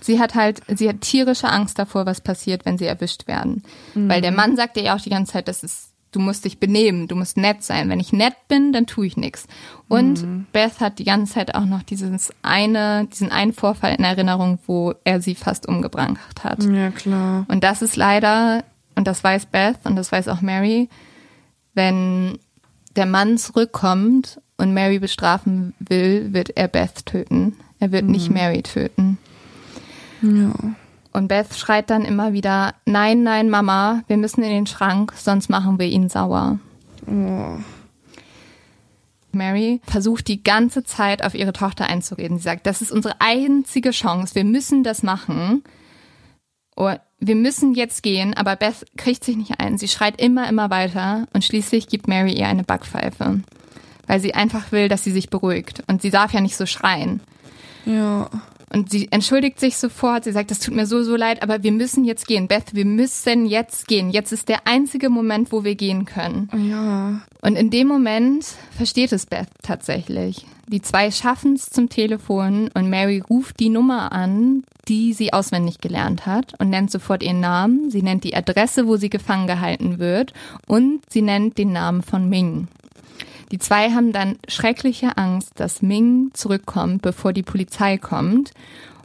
Sie hat halt, sie hat tierische Angst davor, was passiert, wenn sie erwischt werden. Weil der Mann sagt ihr ja auch die ganze Zeit, das ist, du musst dich benehmen, du musst nett sein. Wenn ich nett bin, dann tue ich nichts. Und Beth hat die ganze Zeit auch noch dieses eine, diesen einen Vorfall in Erinnerung, wo er sie fast umgebracht hat. Ja, klar. Und das ist leider, und das weiß Beth und das weiß auch Mary, wenn der Mann zurückkommt und Mary bestrafen will, wird er Beth töten. Er wird nicht Mary töten. Ja. Und Beth schreit dann immer wieder, nein, nein, Mama, wir müssen in den Schrank, sonst machen wir ihn sauer. Mary versucht die ganze Zeit auf ihre Tochter einzureden. Sie sagt, das ist unsere einzige Chance, wir müssen das machen. Oh, wir müssen jetzt gehen, aber Beth kriegt sich nicht ein. Sie schreit immer, immer weiter und schließlich gibt Mary ihr eine Backpfeife, weil sie einfach will, dass sie sich beruhigt. Und sie darf ja nicht so schreien. Ja. Und sie entschuldigt sich sofort. Sie sagt, das tut mir so, so leid, aber wir müssen jetzt gehen. Beth, wir müssen jetzt gehen. Jetzt ist der einzige Moment, wo wir gehen können. Ja. Und in dem Moment versteht es Beth tatsächlich. Die zwei schaffen es zum Telefon und Mary ruft die Nummer an, die sie auswendig gelernt hat und nennt sofort ihren Namen. Sie nennt die Adresse, wo sie gefangen gehalten wird und sie nennt den Namen von Ming. Die zwei haben dann schreckliche Angst, dass Ming zurückkommt, bevor die Polizei kommt.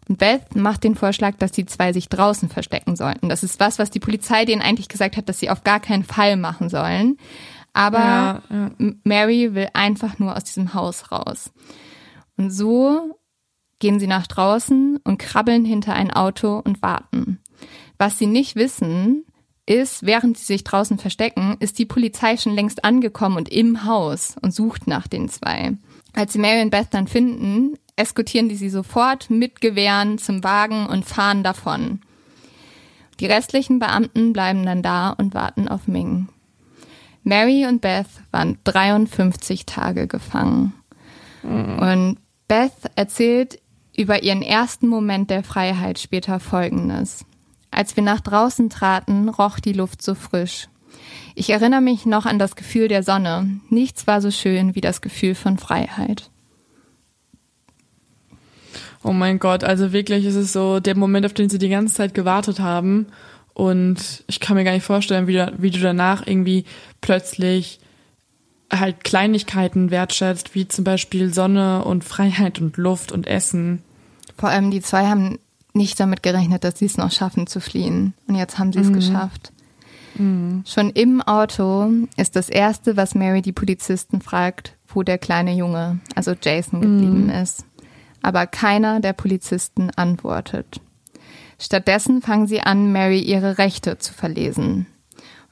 Und Beth macht den Vorschlag, dass die zwei sich draußen verstecken sollten. Das ist was, was die Polizei denen eigentlich gesagt hat, dass sie auf gar keinen Fall machen sollen. Aber Ja, ja. Mary will einfach nur aus diesem Haus raus. Und so gehen sie nach draußen und krabbeln hinter ein Auto und warten. Was sie nicht wissen, ist, während sie sich draußen verstecken, ist die Polizei schon längst angekommen und im Haus und sucht nach den zwei. Als sie Mary und Beth dann finden, eskortieren die sie sofort mit Gewehren zum Wagen und fahren davon. Die restlichen Beamten bleiben dann da und warten auf Ming. Mary und Beth waren 53 Tage gefangen. Und Beth erzählt über ihren ersten Moment der Freiheit später Folgendes. Als wir nach draußen traten, roch die Luft so frisch. Ich erinnere mich noch an das Gefühl der Sonne. Nichts war so schön wie das Gefühl von Freiheit. Oh mein Gott, also wirklich ist es so der Moment, auf den sie die ganze Zeit gewartet haben. Und ich kann mir gar nicht vorstellen, wie du, wie du danach irgendwie plötzlich halt Kleinigkeiten wertschätzt, wie zum Beispiel Sonne und Freiheit und Luft und Essen. Vor allem die zwei haben nicht damit gerechnet, dass sie es noch schaffen zu fliehen. Und jetzt haben sie es geschafft. Schon im Auto ist das Erste, was Mary die Polizisten fragt, wo der kleine Junge, also Jason, geblieben ist. Aber keiner der Polizisten antwortet. Stattdessen fangen sie an, Mary ihre Rechte zu verlesen.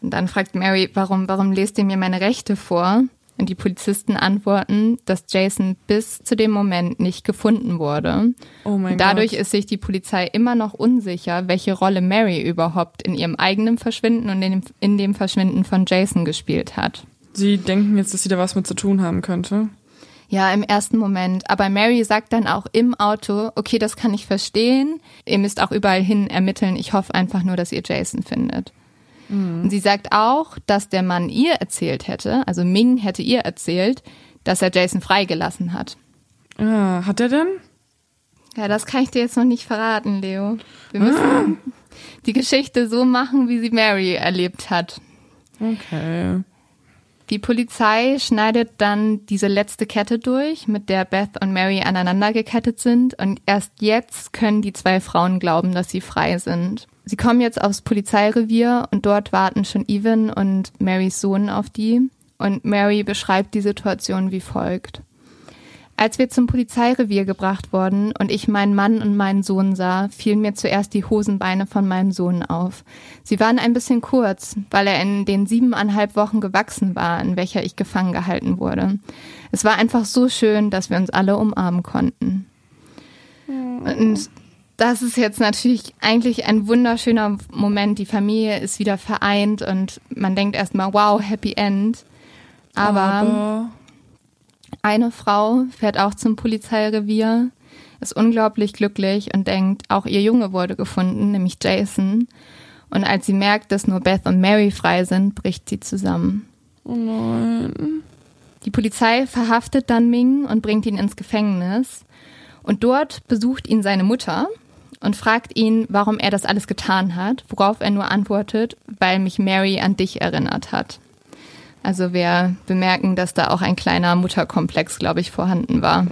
Und dann fragt Mary, warum, warum lest ihr mir meine Rechte vor? Und die Polizisten antworten, dass Jason bis zu dem Moment nicht gefunden wurde. Oh mein dadurch Gott. ist sich die Polizei immer noch unsicher, welche Rolle Mary überhaupt in ihrem eigenen Verschwinden und in dem, in dem Verschwinden von Jason gespielt hat. Sie denken jetzt, dass sie da was mit zu tun haben könnte. Ja, im ersten Moment. Aber Mary sagt dann auch im Auto, okay, das kann ich verstehen. Ihr müsst auch überall hin ermitteln. Ich hoffe einfach nur, dass ihr Jason findet. Und sie sagt auch, dass der Mann ihr erzählt hätte, also Ming hätte ihr erzählt, dass er Jason freigelassen hat. Ah, hat er denn? Ja, das kann ich dir jetzt noch nicht verraten, Leo. Wir müssen die Geschichte so machen, wie sie Mary erlebt hat. Okay. Die Polizei schneidet dann diese letzte Kette durch, mit der Beth und Mary aneinander gekettet sind. Und erst jetzt können die zwei Frauen glauben, dass sie frei sind. Sie kommen jetzt aufs Polizeirevier und dort warten schon Evan und Marys Sohn auf die. Und Mary beschreibt die Situation wie folgt. Als wir zum Polizeirevier gebracht wurden und ich meinen Mann und meinen Sohn sah, fielen mir zuerst die Hosenbeine von meinem Sohn auf. Sie waren ein bisschen kurz, weil er in den siebeneinhalb Wochen gewachsen war, in welcher ich gefangen gehalten wurde. Es war einfach so schön, dass wir uns alle umarmen konnten. Und das ist jetzt natürlich eigentlich ein wunderschöner Moment. Die Familie ist wieder vereint und man denkt erstmal, wow, Happy End. Aber Aber Eine Frau fährt auch zum Polizeirevier, ist unglaublich glücklich und denkt, auch ihr Junge wurde gefunden, nämlich Jason. Und als sie merkt, dass nur Beth und Mary frei sind, bricht sie zusammen. Oh nein. Die Polizei verhaftet dann Ming und bringt ihn ins Gefängnis. Und dort besucht ihn seine Mutter und fragt ihn, warum er das alles getan hat, worauf er nur antwortet, weil mich Mary an dich erinnert hat. Also wir bemerken, dass da auch ein kleiner Mutterkomplex, glaube ich, vorhanden war.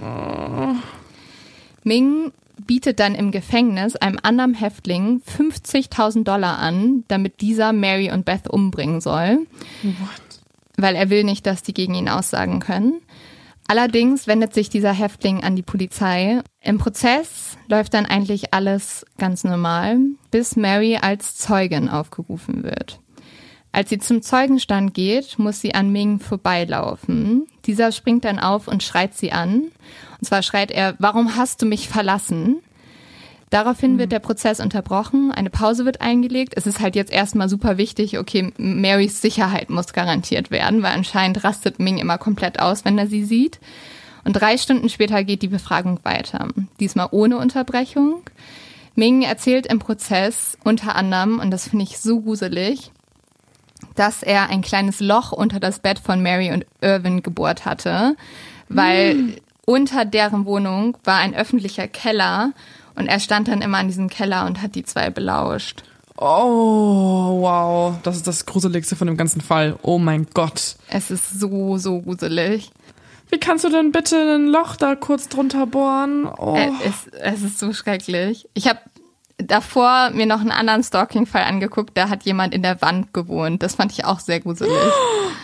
Ming bietet dann im Gefängnis einem anderen Häftling 50.000 Dollar an, damit dieser Mary und Beth umbringen soll. Weil er will nicht, dass die gegen ihn aussagen können. Allerdings wendet sich dieser Häftling an die Polizei. Im Prozess läuft dann eigentlich alles ganz normal, bis Mary als Zeugin aufgerufen wird. Als sie zum Zeugenstand geht, muss sie an Ming vorbeilaufen. Dieser springt dann auf und schreit sie an. Und zwar schreit er, warum hast du mich verlassen? Daraufhin wird der Prozess unterbrochen, eine Pause wird eingelegt. Es ist halt jetzt erstmal super wichtig, okay, Marys Sicherheit muss garantiert werden, weil anscheinend rastet Ming immer komplett aus, wenn er sie sieht. Und drei Stunden später geht die Befragung weiter. Diesmal ohne Unterbrechung. Ming erzählt im Prozess unter anderem, und das finde ich so gruselig, dass er ein kleines Loch unter das Bett von Mary und Irvin gebohrt hatte, weil unter deren Wohnung war ein öffentlicher Keller und er stand dann immer an diesem Keller und hat die zwei belauscht. Oh, wow. Das ist das Gruseligste von dem ganzen Fall. Oh mein Gott. Es ist so, so gruselig. Wie kannst du denn bitte ein Loch da kurz drunter bohren? Oh. Es, es ist so schrecklich. Ich habe davor mir noch einen anderen Stalking-Fall angeguckt, da hat jemand in der Wand gewohnt. Das fand ich auch sehr gruselig.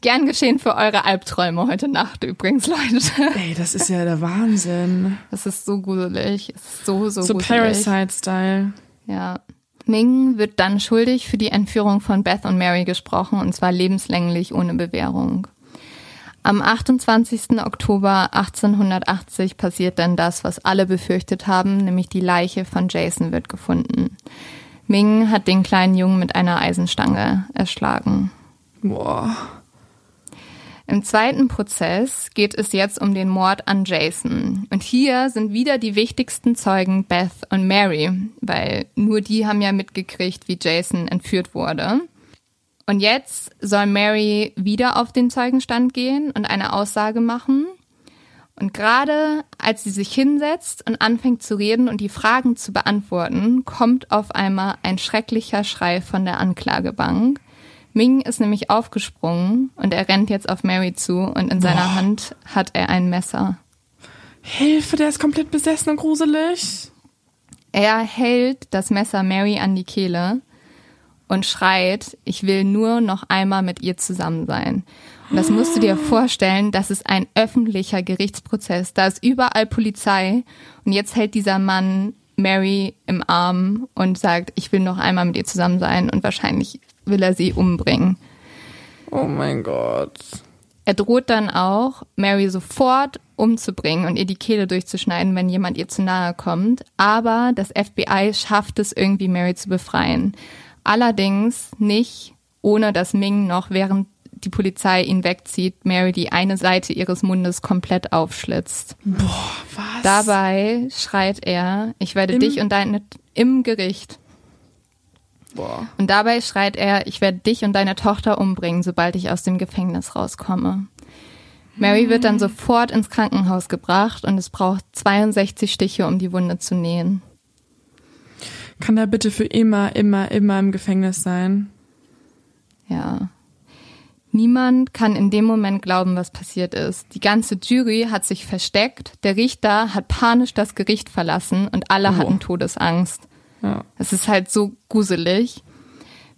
Gern geschehen für eure Albträume heute Nacht übrigens, Leute. Ey, das ist ja der Wahnsinn. Das ist so gruselig. Es ist so, so, So gruselig. Parasite-Style. Ja. Ming wird dann schuldig für die Entführung von Beth und Mary gesprochen und zwar lebenslänglich ohne Bewährung. Am 28. Oktober 1880 passiert dann das, was alle befürchtet haben, nämlich die Leiche von Jason wird gefunden. Ming hat den kleinen Jungen mit einer Eisenstange erschlagen. Boah. Im zweiten Prozess geht es jetzt um den Mord an Jason. Und hier sind wieder die wichtigsten Zeugen Beth und Mary, weil nur die haben ja mitgekriegt, wie Jason entführt wurde. Und jetzt soll Mary wieder auf den Zeugenstand gehen und eine Aussage machen. Und gerade als sie sich hinsetzt und anfängt zu reden und die Fragen zu beantworten, kommt auf einmal ein schrecklicher Schrei von der Anklagebank. Ming ist nämlich aufgesprungen und er rennt jetzt auf Mary zu und in seiner Hand hat er ein Messer. Hilfe, der ist komplett besessen und gruselig. Er hält das Messer Mary an die Kehle und schreit, ich will nur noch einmal mit ihr zusammen sein. Und das musst du dir vorstellen, das ist ein öffentlicher Gerichtsprozess. Da ist überall Polizei und jetzt hält dieser Mann Mary im Arm und sagt, ich will noch einmal mit ihr zusammen sein und wahrscheinlich will er sie umbringen. Oh mein Gott. Er droht dann auch, Mary sofort umzubringen und ihr die Kehle durchzuschneiden, wenn jemand ihr zu nahe kommt. Aber das FBI schafft es irgendwie, Mary zu befreien. Allerdings nicht, ohne dass Ming noch während die Polizei ihn wegzieht, Mary die eine Seite ihres Mundes komplett aufschlitzt. Was? Dabei schreit er, ich werde Im- dich und deine im Gericht. Boah. Und dabei schreit er, ich werde dich und deine Tochter umbringen, sobald ich aus dem Gefängnis rauskomme. Mary wird dann sofort ins Krankenhaus gebracht und es braucht 62 Stiche, um die Wunde zu nähen. Kann der bitte für immer, immer, immer im Gefängnis sein? Ja. Niemand kann in dem Moment glauben, was passiert ist. Die ganze Jury hat sich versteckt, der Richter hat panisch das Gericht verlassen und alle hatten Todesangst. Ja. Es ist halt so gruselig.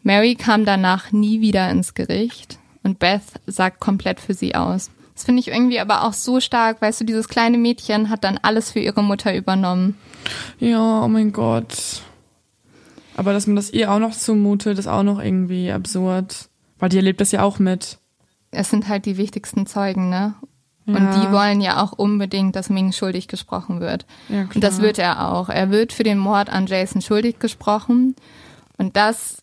Mary kam danach nie wieder ins Gericht und Beth sagt komplett für sie aus. Das finde ich irgendwie aber auch so stark, weißt du, dieses kleine Mädchen hat dann alles für ihre Mutter übernommen. Ja, oh mein Gott. Aber dass man das ihr auch noch zumutet, ist auch noch irgendwie absurd. Weil die erlebt das ja auch mit. Es sind halt die wichtigsten Zeugen, ne? Und Ja. die wollen ja auch unbedingt, dass Ming schuldig gesprochen wird. Ja, Und das wird er auch. Er wird für den Mord an Jason schuldig gesprochen. Und das,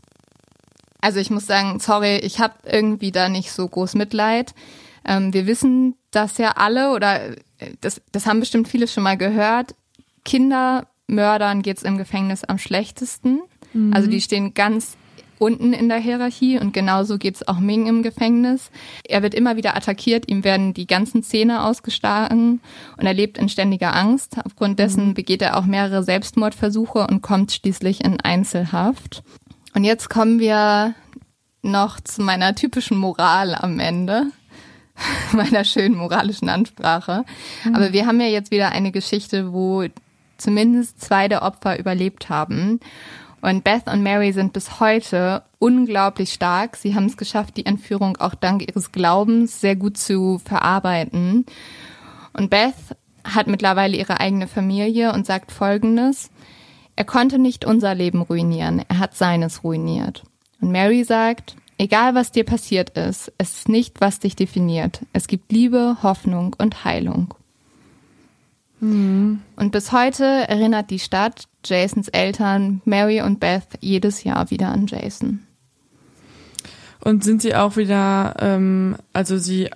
also ich muss sagen, sorry, ich habe irgendwie da nicht so groß Mitleid, Ähm, wir wissen das ja alle oder äh, das, das haben bestimmt viele schon mal gehört. Kindermördern geht's im Gefängnis am schlechtesten. Also die stehen ganz unten in der Hierarchie und genauso geht's auch Ming im Gefängnis. Er wird immer wieder attackiert, ihm werden die ganzen Zähne ausgeschlagen und er lebt in ständiger Angst. Aufgrund dessen begeht er auch mehrere Selbstmordversuche und kommt schließlich in Einzelhaft. Und jetzt kommen wir noch zu meiner typischen Moral am Ende, meiner schönen moralischen Ansprache. Aber wir haben ja jetzt wieder eine Geschichte, wo zumindest zwei der Opfer überlebt haben. Und Beth und Mary sind bis heute unglaublich stark. Sie haben es geschafft, die Entführung auch dank ihres Glaubens sehr gut zu verarbeiten. Und Beth hat mittlerweile ihre eigene Familie und sagt Folgendes. Er konnte nicht unser Leben ruinieren, er hat seines ruiniert. Und Mary sagt, egal was dir passiert ist, es ist nicht, was dich definiert. Es gibt Liebe, Hoffnung und Heilung. Und bis heute erinnert die Stadt, Jasons Eltern, Mary und Beth jedes Jahr wieder an Jason. Und sind sie auch wieder, ähm, also sie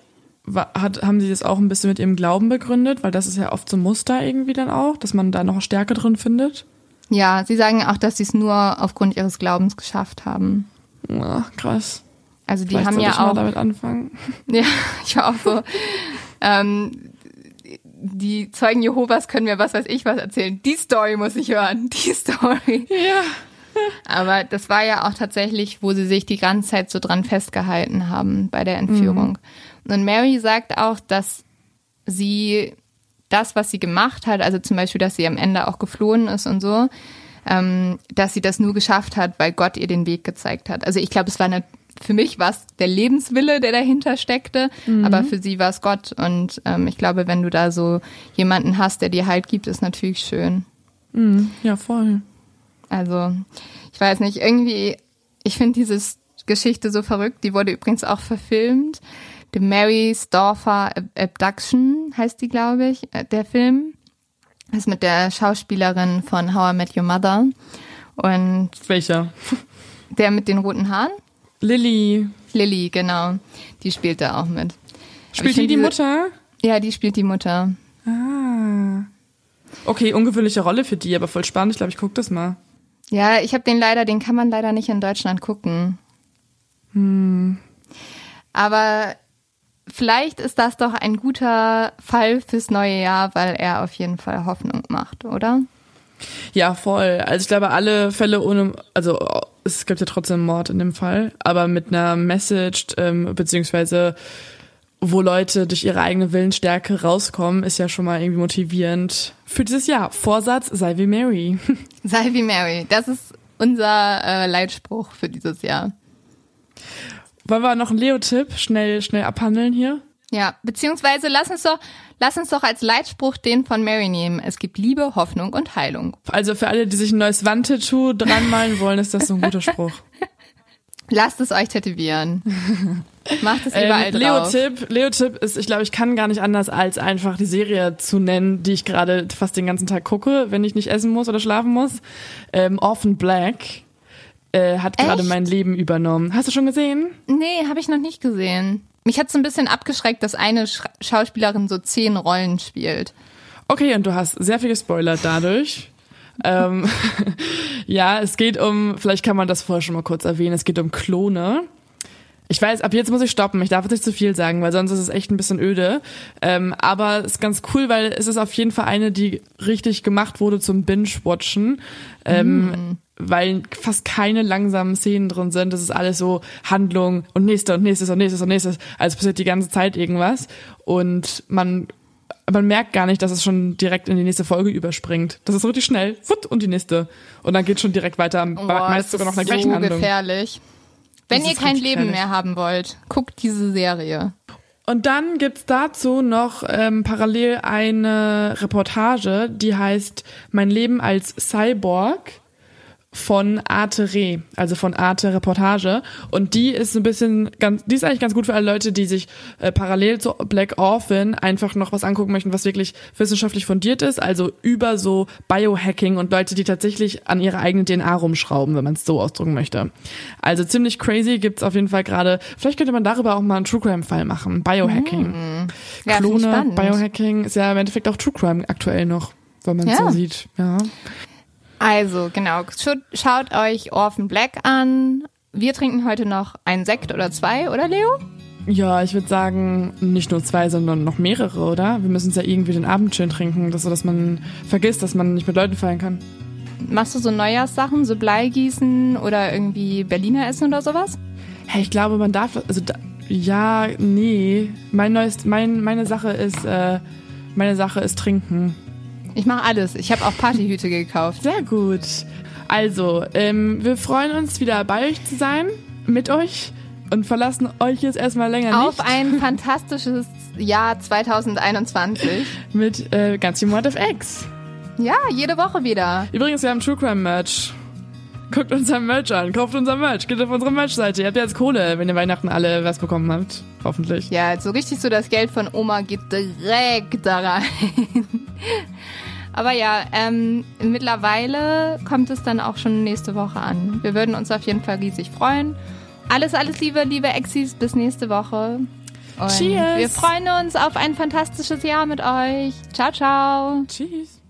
hat, haben sie das auch ein bisschen mit ihrem Glauben begründet, weil das ist ja oft so ein Muster irgendwie dann auch, dass man da noch Stärke drin findet. Ja, sie sagen auch, dass sie es nur aufgrund ihres Glaubens geschafft haben. Ja, krass. Also die Vielleicht haben ja ich mal auch, damit anfangen. ja, ich so, ähm, die Zeugen Jehovas können mir was weiß ich was erzählen. Die Story muss ich hören, die Story. Ja. Aber das war ja auch tatsächlich, wo sie sich die ganze Zeit so dran festgehalten haben bei der Entführung. Und Mary sagt auch, dass sie das, was sie gemacht hat, also zum Beispiel, dass sie am Ende auch geflohen ist und so, ähm, dass sie das nur geschafft hat, weil Gott ihr den Weg gezeigt hat. Also ich glaube, es war eine, für mich war es der Lebenswille, der dahinter steckte, aber für sie war es Gott. Und ähm, ich glaube, wenn du da so jemanden hast, der dir Halt gibt, ist natürlich schön. Mhm. Ja, voll. Also, ich weiß nicht, irgendwie, ich finde diese Geschichte so verrückt. Die wurde übrigens auch verfilmt. The Mary Storfer Abduction heißt die, glaube ich, äh, der Film. Das ist mit der Schauspielerin von How I Met Your Mother. Und Welcher? der mit den roten Haaren? Lilly. Lilly, genau. Die spielt da auch mit. Spielt die die Mutter? Ja, die spielt die Mutter. Ah. Okay, ungewöhnliche Rolle für die, aber voll spannend. Ich glaube, ich gucke das mal. Ja, ich habe den leider, den kann man leider nicht in Deutschland gucken. Aber vielleicht ist das doch ein guter Fall fürs neue Jahr, weil er auf jeden Fall Hoffnung macht, oder? Ja, voll. Also ich glaube, alle Fälle ohne, also es gibt ja trotzdem Mord in dem Fall, aber mit einer Message, ähm, beziehungsweise wo Leute durch ihre eigene Willensstärke rauskommen, ist ja schon mal irgendwie motivierend für dieses Jahr. Vorsatz, sei wie Mary. Sei wie Mary. Das ist unser äh, Leitspruch für dieses Jahr. Wollen wir noch einen Leo-Tipp schnell, schnell abhandeln hier? Ja, beziehungsweise lass uns doch, lass uns doch als Leitspruch den von Mary nehmen. Es gibt Liebe, Hoffnung und Heilung. Also für alle, die sich ein neues Wandtattoo dran malen wollen, ist das so ein guter Spruch. Lasst es euch tätowieren. Macht es überall Ähm, drauf. Leo-Tipp, Leo-Tipp ist, ich glaube, ich kann gar nicht anders als einfach die Serie zu nennen, die ich gerade fast den ganzen Tag gucke, wenn ich nicht essen muss oder schlafen muss. Ähm, Orphan Black äh, hat gerade mein Leben übernommen. Hast du schon gesehen? Nee, habe ich noch nicht gesehen. Mich hat so ein bisschen abgeschreckt, dass eine Sch Schauspielerin so zehn Rollen spielt. Okay, und du hast sehr viel gespoilert dadurch. ähm, ja, es geht um, vielleicht kann man das vorher schon mal kurz erwähnen, es geht um Klone. Ich weiß, ab jetzt muss ich stoppen. Ich darf jetzt nicht zu viel sagen, weil sonst ist es echt ein bisschen öde. Ähm, aber es ist ganz cool, weil es ist auf jeden Fall eine, die richtig gemacht wurde zum Binge-Watchen. Ähm, Weil fast keine langsamen Szenen drin sind. Das ist alles so Handlung und nächste und nächstes und nächstes und nächstes. Also es passiert die ganze Zeit irgendwas. Und man man merkt gar nicht, dass es schon direkt in die nächste Folge überspringt. Das ist richtig schnell. Und die nächste. Und dann geht schon direkt weiter. Boah, meist sogar noch eine gleichen so Handlung. gefährlich. Wenn Das ihr kein Leben mehr haben wollt, guckt diese Serie. Und dann gibt's dazu noch ähm, parallel eine Reportage, die heißt Mein Leben als Cyborg. Von Arte Re, also von Arte Reportage. Und die ist ein bisschen ganz, die ist eigentlich ganz gut für alle Leute, die sich äh, parallel zu Black Orphan einfach noch was angucken möchten, was wirklich wissenschaftlich fundiert ist, also über so Biohacking und Leute, die tatsächlich an ihrer eigenen DNA rumschrauben, wenn man es so ausdrücken möchte. Also ziemlich crazy gibt's auf jeden Fall gerade. Vielleicht könnte man darüber auch mal einen True Crime Fall machen. Biohacking. Ja, find ich Klone. Biohacking ist ja im Endeffekt auch True Crime aktuell noch, wenn man Ja. so sieht. Ja. Also, genau. Schaut, euch Orphan Black an. Wir trinken heute noch einen Sekt oder zwei, oder Leo? Ja, ich würde sagen, nicht nur zwei, sondern noch mehrere, oder? Wir müssen es ja irgendwie den Abend schön trinken, dass, so, dass man vergisst, dass man nicht mit Leuten feiern kann. Machst du so Neujahrssachen, so Bleigießen oder irgendwie Berliner Essen oder sowas? Hey, ich glaube, man darf, also da, ja, nee. Mein neues, mein, meine Sache ist, äh, meine Sache ist trinken. Ich mache alles. Ich habe auch Partyhüte gekauft. Sehr gut. Also, ähm, wir freuen uns wieder bei euch zu sein, mit euch und verlassen euch jetzt erstmal länger Auf nicht ein fantastisches Jahr 2021. mit äh, ganz viel Mod FX. Ja, jede Woche wieder. Übrigens, wir haben True Crime Merch. Guckt unser Merch an, kauft unser Merch, geht auf unsere Merch-Seite. Ihr habt ja jetzt Kohle, wenn ihr Weihnachten alle was bekommen habt. Hoffentlich. Ja, so richtig so das Geld von Oma geht direkt da rein. Aber ja, ähm, mittlerweile kommt es dann auch schon nächste Woche an. Wir würden uns auf jeden Fall riesig freuen. Alles, alles Liebe, liebe Exis, bis nächste Woche. Und Cheers. Wir freuen uns auf ein fantastisches Jahr mit euch. Ciao, ciao. Tschüss.